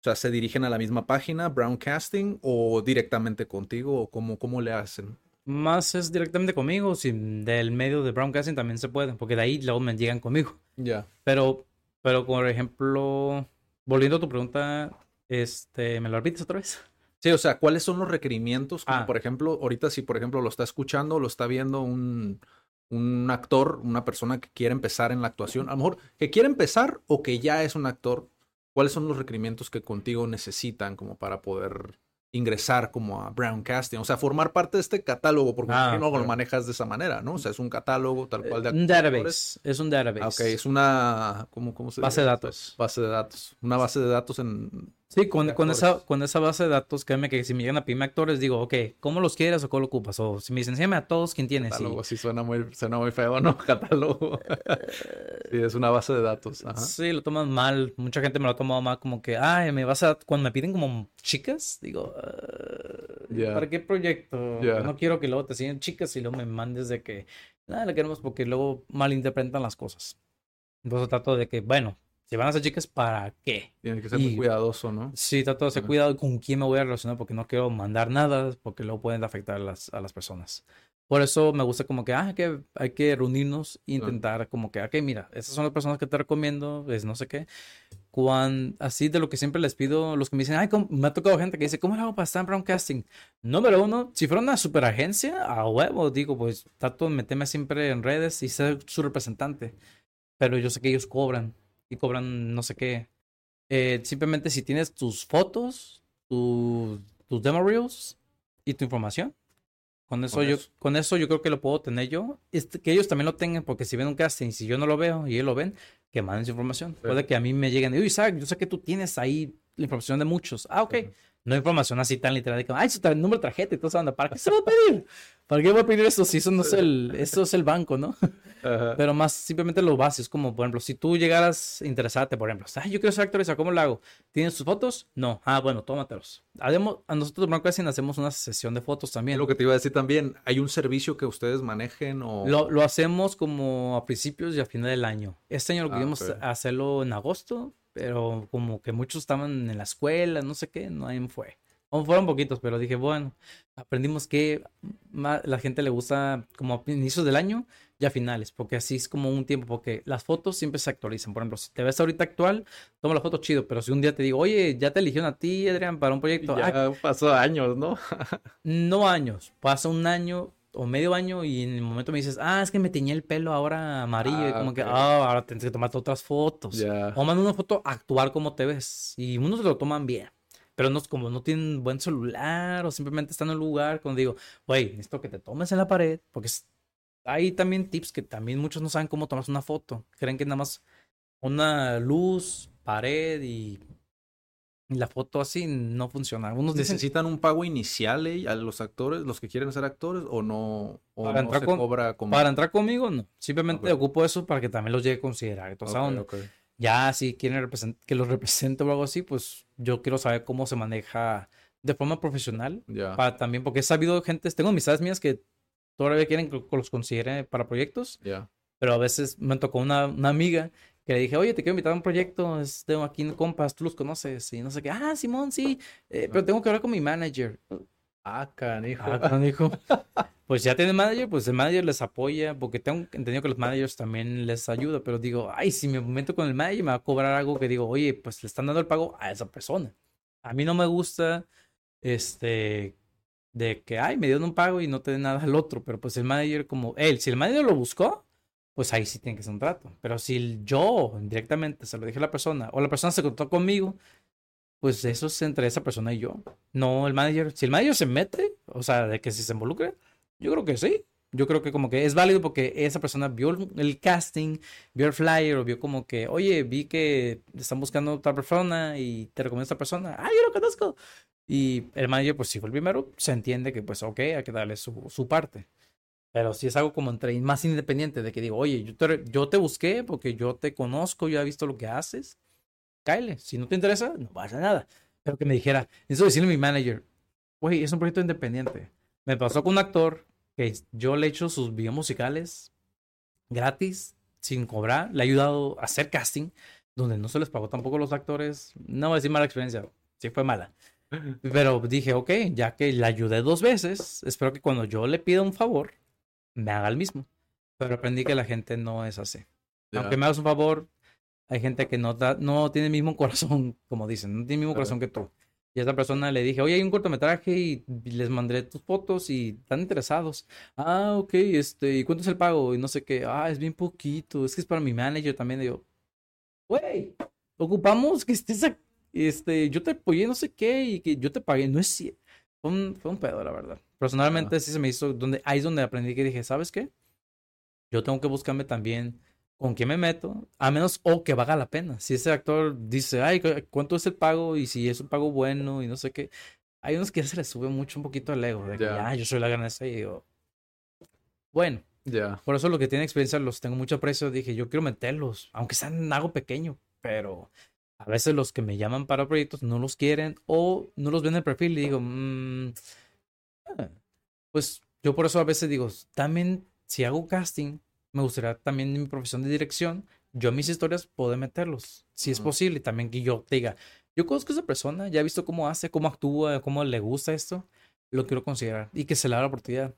o sea, ¿se dirigen a la misma página, Brown Casting, o directamente contigo? ¿O cómo, cómo le hacen? más es directamente conmigo, si del medio de Broadcasting también se puede, porque de ahí luego me llegan conmigo. Ya. Pero, pero por ejemplo, volviendo a tu pregunta, este, ¿me lo repites otra vez? Sí, o sea, ¿cuáles son los requerimientos? Como Ah. por ejemplo, ahorita si por ejemplo lo está escuchando, lo está viendo un, un actor, una persona que quiere empezar en la actuación, a lo mejor que quiere empezar o que ya es un actor, ¿cuáles son los requerimientos que contigo necesitan como para poder ingresar como a Brown Casting? O sea, formar parte de este catálogo, porque Ah, no lo manejas de esa manera, ¿no? O sea, es un catálogo tal cual de Un actores. database, es un database. Ah, ok, es una, ¿cómo, cómo se Base de dice? datos. Base de datos. Una base de datos en... Sí, con, con esa, con esa base de datos, créeme que si me llegan a pedirme actores, digo, ok, ¿cómo los quieres o cómo lo ocupas? O si me dicen, enséñame a todos, ¿quién tienes? Sí. Catálogo, sí suena muy, suena muy feo, ¿no? [LAUGHS] Catálogo. sí, es una base de datos. Ajá. Sí, lo toman mal. Mucha gente me lo ha tomado mal como que, ay, me vas a... Cuando me piden como chicas, digo, "Ah, Ya. ¿para qué proyecto? Ya. No quiero que luego te sigan chicas y luego me mandes de que, nada, le queremos porque luego malinterpretan las cosas. Entonces trato de que, bueno, si van a ser chicas, ¿para qué? Tiene que ser muy Y- cuidadoso, ¿no? Sí, trato de ser cuidado con quién me voy a relacionar porque no quiero mandar nada porque luego pueden afectar a las, a las personas. Por eso me gusta como que, ah, que hay que reunirnos e Claro. intentar como que, ok, mira, estas son las personas que te recomiendo, es no sé qué. Cuan, así de lo que siempre les pido, los que me dicen, ay, ¿cómo-?" me ha tocado gente que dice, ¿cómo le hago para estar en Broadcasting? Número uno, si fuera una super agencia, a huevo, digo, pues trato de meterme siempre en redes y ser su representante. Pero yo sé que ellos cobran y cobran no sé qué. Eh, simplemente si tienes tus fotos, tu- tus demo reels y tu información. Con eso, Con yo, eso. con eso yo creo que lo puedo tener yo. Este, que ellos también lo tengan, porque si ven un casting, si yo no lo veo y ellos lo ven, que manden su información. Puede que a mí me lleguen, uy, Isaac, yo sé que tú tienes ahí la información de muchos. Ah, ok. Ujú. No hay información así tan literal de que, ay, su número de tarjeta y todo eso, anda, ¿para qué se va a pedir? ¿Para qué va a pedir eso si eso no es el, eso es el banco, ¿no? Ajá. Pero más simplemente lo básico, es como, por ejemplo, si tú llegaras a interesarte, por ejemplo, ay, yo quiero ser actor, ¿cómo lo hago? ¿Tienes tus fotos? No. Ah, bueno, tómatelos. Haremos, a nosotros, Broadcasting, hacemos una sesión de fotos también. lo que te iba a decir también, ¿hay un servicio que ustedes manejen o...? Lo, lo hacemos como a principios y a final del año. Este año lo Ah, queríamos ok. hacerlo en agosto, pero como que muchos estaban en la escuela, no sé qué, no ahí fue. O fueron poquitos, pero dije, bueno, aprendimos que ma- la gente le gusta como a inicios del año y a finales, porque así es como un tiempo, porque las fotos siempre se actualizan. Por ejemplo, si te ves ahorita actual, toma la foto chido, pero si un día te digo, oye, ya te eligieron a ti, Adrián, para un proyecto, "Ah, Ya pasó años, ¿no? [LAUGHS] no años, pasa un año o medio año y en el momento me dices, ah, es que me teñí el pelo ahora amarillo. y Ah, como que, ah, ahora tienes que tomarte otras fotos. O manda una foto actual como te ves. Y unos lo toman bien. Pero no, como no tienen buen celular o simplemente están en un lugar cuando digo, güey, necesito que te tomes en la pared. Porque hay también tips que también muchos no saben cómo tomarse una foto. Creen que nada más una luz, pared y la foto así no funciona. Algunos dicen, ¿Necesitan un pago inicial eh, a los actores, los que quieren ser actores, o no, o Para no entrar se con- cobra como... Para entrar conmigo, no. Simplemente Ok. ocupo eso para que también los llegue a considerar. y toda esa Ok, onda. ok. Ya si quieren que los [LAUGHS] represente o algo así, pues yo quiero saber cómo se maneja de forma profesional. Ya. Para también, porque he sabido gente, tengo amistades mías que todavía quieren que los considere para proyectos, Ya. pero a veces me tocó una, una amiga que le dije, oye, te quiero invitar a un proyecto, es- tengo aquí compas, tú los conoces, y no sé qué, ah, Simón, sí, eh, pero tengo que hablar con mi manager. Ah, canijo. Ah, canijo. [LAUGHS] Pues ya tiene manager, pues el manager les apoya, porque tengo entendido que los managers también les ayuda, pero digo, ay, si me meto con el manager me va a cobrar algo que digo, oye, pues le están dando el pago a esa persona. A mí no me gusta, este, de que, ay, me dieron un pago y no te den nada al otro, pero pues el manager como, él, si el manager lo buscó, pues ahí sí tiene que ser un trato. Pero si yo directamente se lo dije a la persona, o la persona se contó conmigo, pues eso es entre esa persona y yo. No el manager. Si el manager se mete, o sea, de que si se involucre, yo creo que sí. Yo creo que como que es válido porque esa persona vio el, casting, vio el flyer o vio como que, oye, vi que están buscando otra persona y te recomiendo a esta persona. Ah, yo lo conozco. Y el manager, pues si fue el primero, se entiende que pues ok, hay que darle su, su parte. Pero si es algo como entre más independiente de que digo, oye, yo te, yo te busqué porque yo te conozco, yo he visto lo que haces, cáele. Si no te interesa, no pasa nada. Pero que me dijera, eso decirle a mi manager, güey, es un proyecto independiente. Me pasó con un actor que yo le he hecho sus videos musicales gratis, sin cobrar. Le he ayudado a hacer casting, donde no se les pagó tampoco a los actores. No voy a decir mala experiencia, sí fue mala. [LAUGHS] Pero dije, ok, ya que le ayudé dos veces, espero que cuando yo le pida un favor, me haga el mismo. Pero aprendí que la gente no es así. Aunque me hagas un favor, hay gente que no, da, no tiene el mismo [LAUGHS] corazón, como dicen, no tiene el mismo Claro. corazón que tú. Y a esa persona le dije, oye, hay un cortometraje y les mandé tus fotos y están interesados. Ah, ok, este, ¿y cuánto es el pago? Y no sé qué, ah, es bien poquito, es que es para mi manager también. Y yo, güey, ocupamos que estés aquí, este, yo te apoyé no sé qué y que yo te pagué, no es cierto. Fue un, fue un pedo, la verdad. Personalmente sí se me hizo, donde, ahí es donde aprendí que dije, ¿sabes qué? Yo tengo que buscarme también con quién me meto, a menos o que valga la pena. Si ese actor dice, ay, ¿cu- ¿cuánto es el pago? Y si es un pago bueno y no sé qué. Hay unos que ya se les sube mucho un poquito el ego, de que ya, yo soy la gran estrella", y digo, bueno, Ya. por eso lo que tienen experiencia los tengo mucho aprecio. Dije, yo quiero meterlos, aunque sean algo pequeño, pero a veces los que me llaman para proyectos no los quieren o no los ven en el perfil y digo, "Mm, ah". pues yo por eso a veces digo, también si hago casting, me gustaría también en mi profesión de dirección yo en mis historias puedo meterlos, si es posible, y también que yo te diga, yo conozco a esa persona, ya he visto cómo hace, cómo actúa, cómo le gusta esto, lo quiero considerar y que se le da la oportunidad.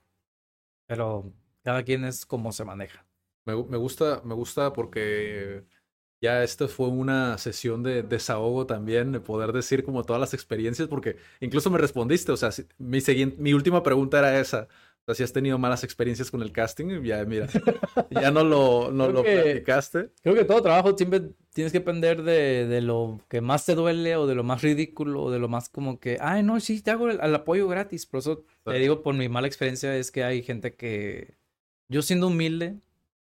Pero cada quien es como se maneja. Me, me gusta, me gusta porque ya esta fue una sesión de desahogo también, de poder decir como todas las experiencias, porque incluso me respondiste, o sea, mi, siguiente, mi última pregunta era esa. O sea, si has tenido malas experiencias con el casting, ya mira, [LAUGHS] ya no lo, no lo platicaste. Creo que todo trabajo siempre tienes que aprender de, de, lo que más te duele o de lo más ridículo o de lo más como que, ay, no, sí, te hago el, apoyo gratis. Por eso te digo, por mi mala experiencia, es que hay gente que, yo siendo humilde,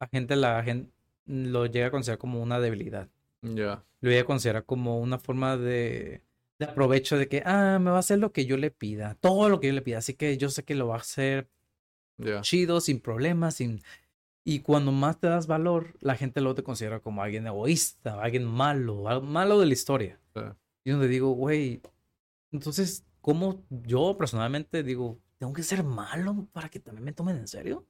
a gente, la gente lo llega a considerar como una debilidad. Ya. Lo llega a considerar como una forma de, de aprovecho de que, ah, me va a hacer lo que yo le pida, todo lo que yo le pida. Así que yo sé que lo va a hacer chido, sin problemas, sin... Y cuando más te das valor, la gente lo te considera como alguien egoísta, alguien malo, malo de la historia. Y donde digo, güey, entonces, ¿cómo yo personalmente digo, tengo que ser malo para que también me tomen en serio?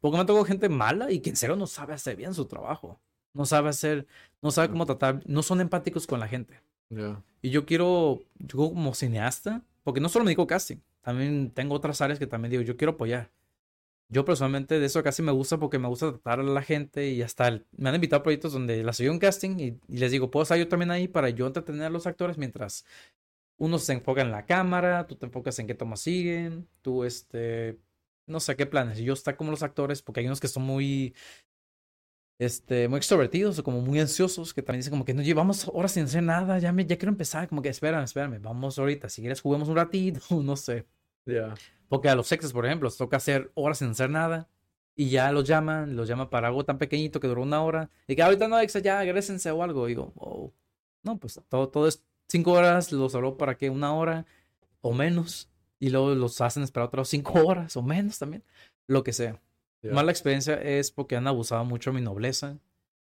Porque me tocó gente mala y que en serio no sabe hacer bien su trabajo. No sabe hacer, no sabe cómo tratar, no son empáticos con la gente. Y yo quiero, yo como cineasta, porque no solo me digo casting, también tengo otras áreas que también digo, yo quiero apoyar. Yo personalmente de eso casi me gusta porque me gusta tratar a la gente y hasta me han invitado a proyectos donde las soy un casting y, les digo, puedo estar yo también ahí para yo entretener a los actores mientras uno se enfoca en la cámara, tú te enfocas en qué tomas siguen, tú este, no sé qué planes. Yo está como los actores porque hay unos que son muy este, muy extrovertidos o como muy ansiosos, que también dicen como que no llevamos horas sin hacer nada, ya, me, ya quiero empezar, como que espérame, espérame, vamos ahorita, si quieres juguemos un ratito, [LAUGHS] no sé. Ya. Porque a los sexos, por ejemplo, les toca hacer horas sin hacer nada y ya los llaman, los llaman para algo tan pequeñito que duró una hora y que ahorita no, exa, ya, agrésense o algo. Y digo, oh, no, pues todo, todo es cinco horas, los habló para que una hora o menos y luego los hacen esperar otras cinco [LAUGHS] horas o menos también, lo que sea. Mala experiencia es porque han abusado mucho de mi nobleza.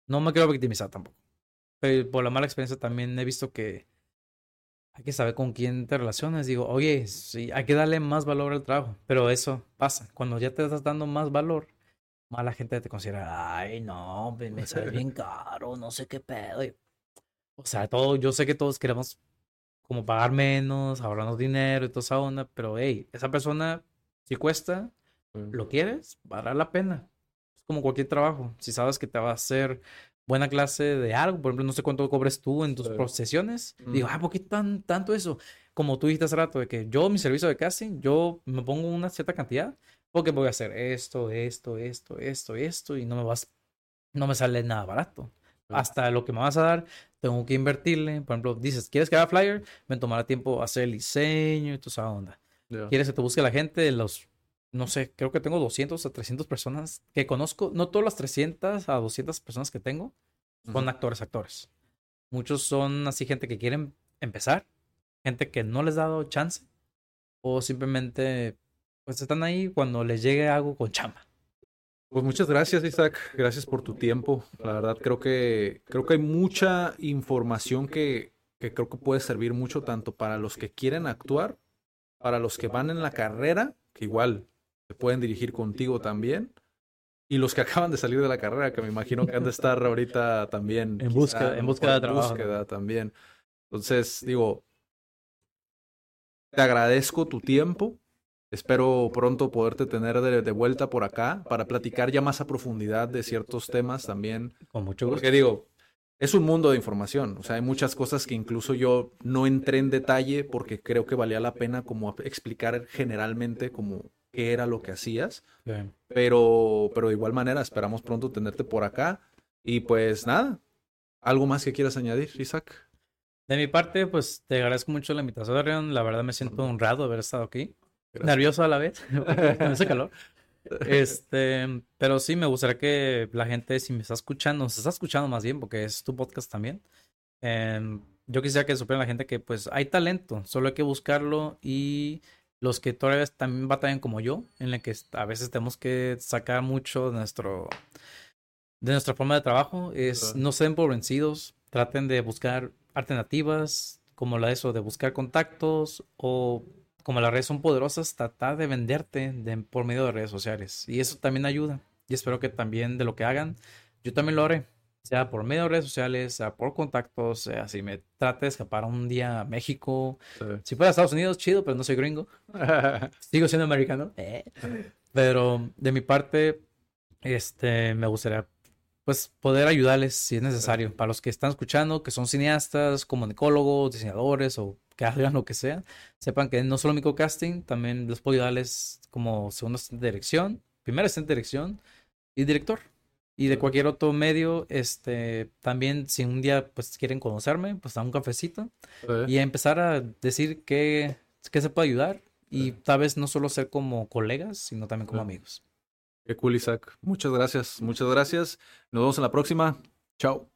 No me quiero victimizar tampoco. Pero por la mala experiencia también he visto que hay que saber con quién te relacionas. Digo, oye, sí, hay que darle más valor al trabajo. Pero eso pasa. Cuando ya te estás dando más valor, mala gente te considera, ay, no, me sale bien [LAUGHS] caro, no sé qué pedo. O sea, todo, yo sé que todos queremos como pagar menos, ahorrarnos dinero y toda esa onda, pero hey, esa persona, si cuesta, lo quieres, vale la pena. Es como cualquier trabajo. Si sabes que te va a hacer buena clase de algo, por ejemplo, no sé cuánto cobres tú en tus procesiones, digo, ah, ¿por qué tan, tanto eso? Como tú dijiste hace rato, de que yo, mi servicio de casting, yo me pongo una cierta cantidad, porque voy a hacer esto, esto, esto, esto, esto, y no me vas, no me sale nada barato. Hasta lo que me vas a dar, tengo que invertirle. Por ejemplo, dices, ¿quieres que haga flyer? Me tomará tiempo hacer el diseño y toda esa onda. ¿Quieres que te busque la gente? Los no sé, creo que tengo 200 a 300 personas que conozco. No todas las 300 a 200 personas que tengo son actores, actores. Muchos son así gente que quieren empezar, gente que no les ha dado chance o simplemente pues están ahí cuando les llegue algo con chamba. Pues muchas gracias, Isaac. Gracias por tu tiempo. La verdad creo que creo que hay mucha información que, que creo que puede servir mucho tanto para los que quieren actuar, para los que van en la carrera, que igual se pueden dirigir contigo también. Y los que acaban de salir de la carrera, que me imagino que han de estar ahorita también. En búsqueda, en búsqueda de trabajo. búsqueda también. Entonces, digo, te agradezco tu tiempo. Espero pronto poderte tener de, vuelta por acá para platicar ya más a profundidad de ciertos temas también. Con mucho gusto. Porque digo, es un mundo de información. O sea, hay muchas cosas que incluso yo no entré en detalle porque creo que valía la pena como explicar generalmente como qué era lo que hacías. Pero, pero de igual manera, esperamos pronto tenerte por acá. Y pues nada, ¿algo más que quieras añadir, Isaac? De mi parte, pues te agradezco mucho la invitación, La verdad me siento honrado de haber estado aquí. Nervioso a la vez, [LAUGHS] con ese calor. Este, pero sí, me gustaría que la gente, si me está escuchando, se está escuchando más bien, porque es tu podcast también. Em, yo quisiera que supieran la gente que pues hay talento, solo hay que buscarlo y los que todavía también batallan como yo, en la que a veces tenemos que sacar mucho de nuestro de nuestra forma de trabajo, es no se den por vencidos, traten de buscar alternativas, como la de eso, de buscar contactos o como las redes son poderosas, tratar de venderte por medio de redes sociales. Y eso también ayuda. Y espero que también de lo que hagan, yo también lo haré. sea por medio de redes sociales, sea por contactos, sea si me trate de escapar un día a México. Si fuera a Estados Unidos, chido, pero no soy gringo. [LAUGHS] Sigo siendo americano. Eh. Pero de mi parte, este, me gustaría pues poder ayudarles si es necesario. Para los que están escuchando, que son cineastas, comunicólogos, diseñadores o que hagan lo que sea, sepan que no solo mi casting, también les puedo ayudarles como segundo asistente de dirección, primer asistente de dirección y director. Y de cualquier otro medio, este, también si un día pues quieren conocerme, pues a un cafecito y a empezar a decir qué, qué se puede ayudar y tal vez no solo ser como colegas, sino también como amigos. Qué cool, Isaac. Muchas gracias, muchas gracias. Nos vemos en la próxima. Chao.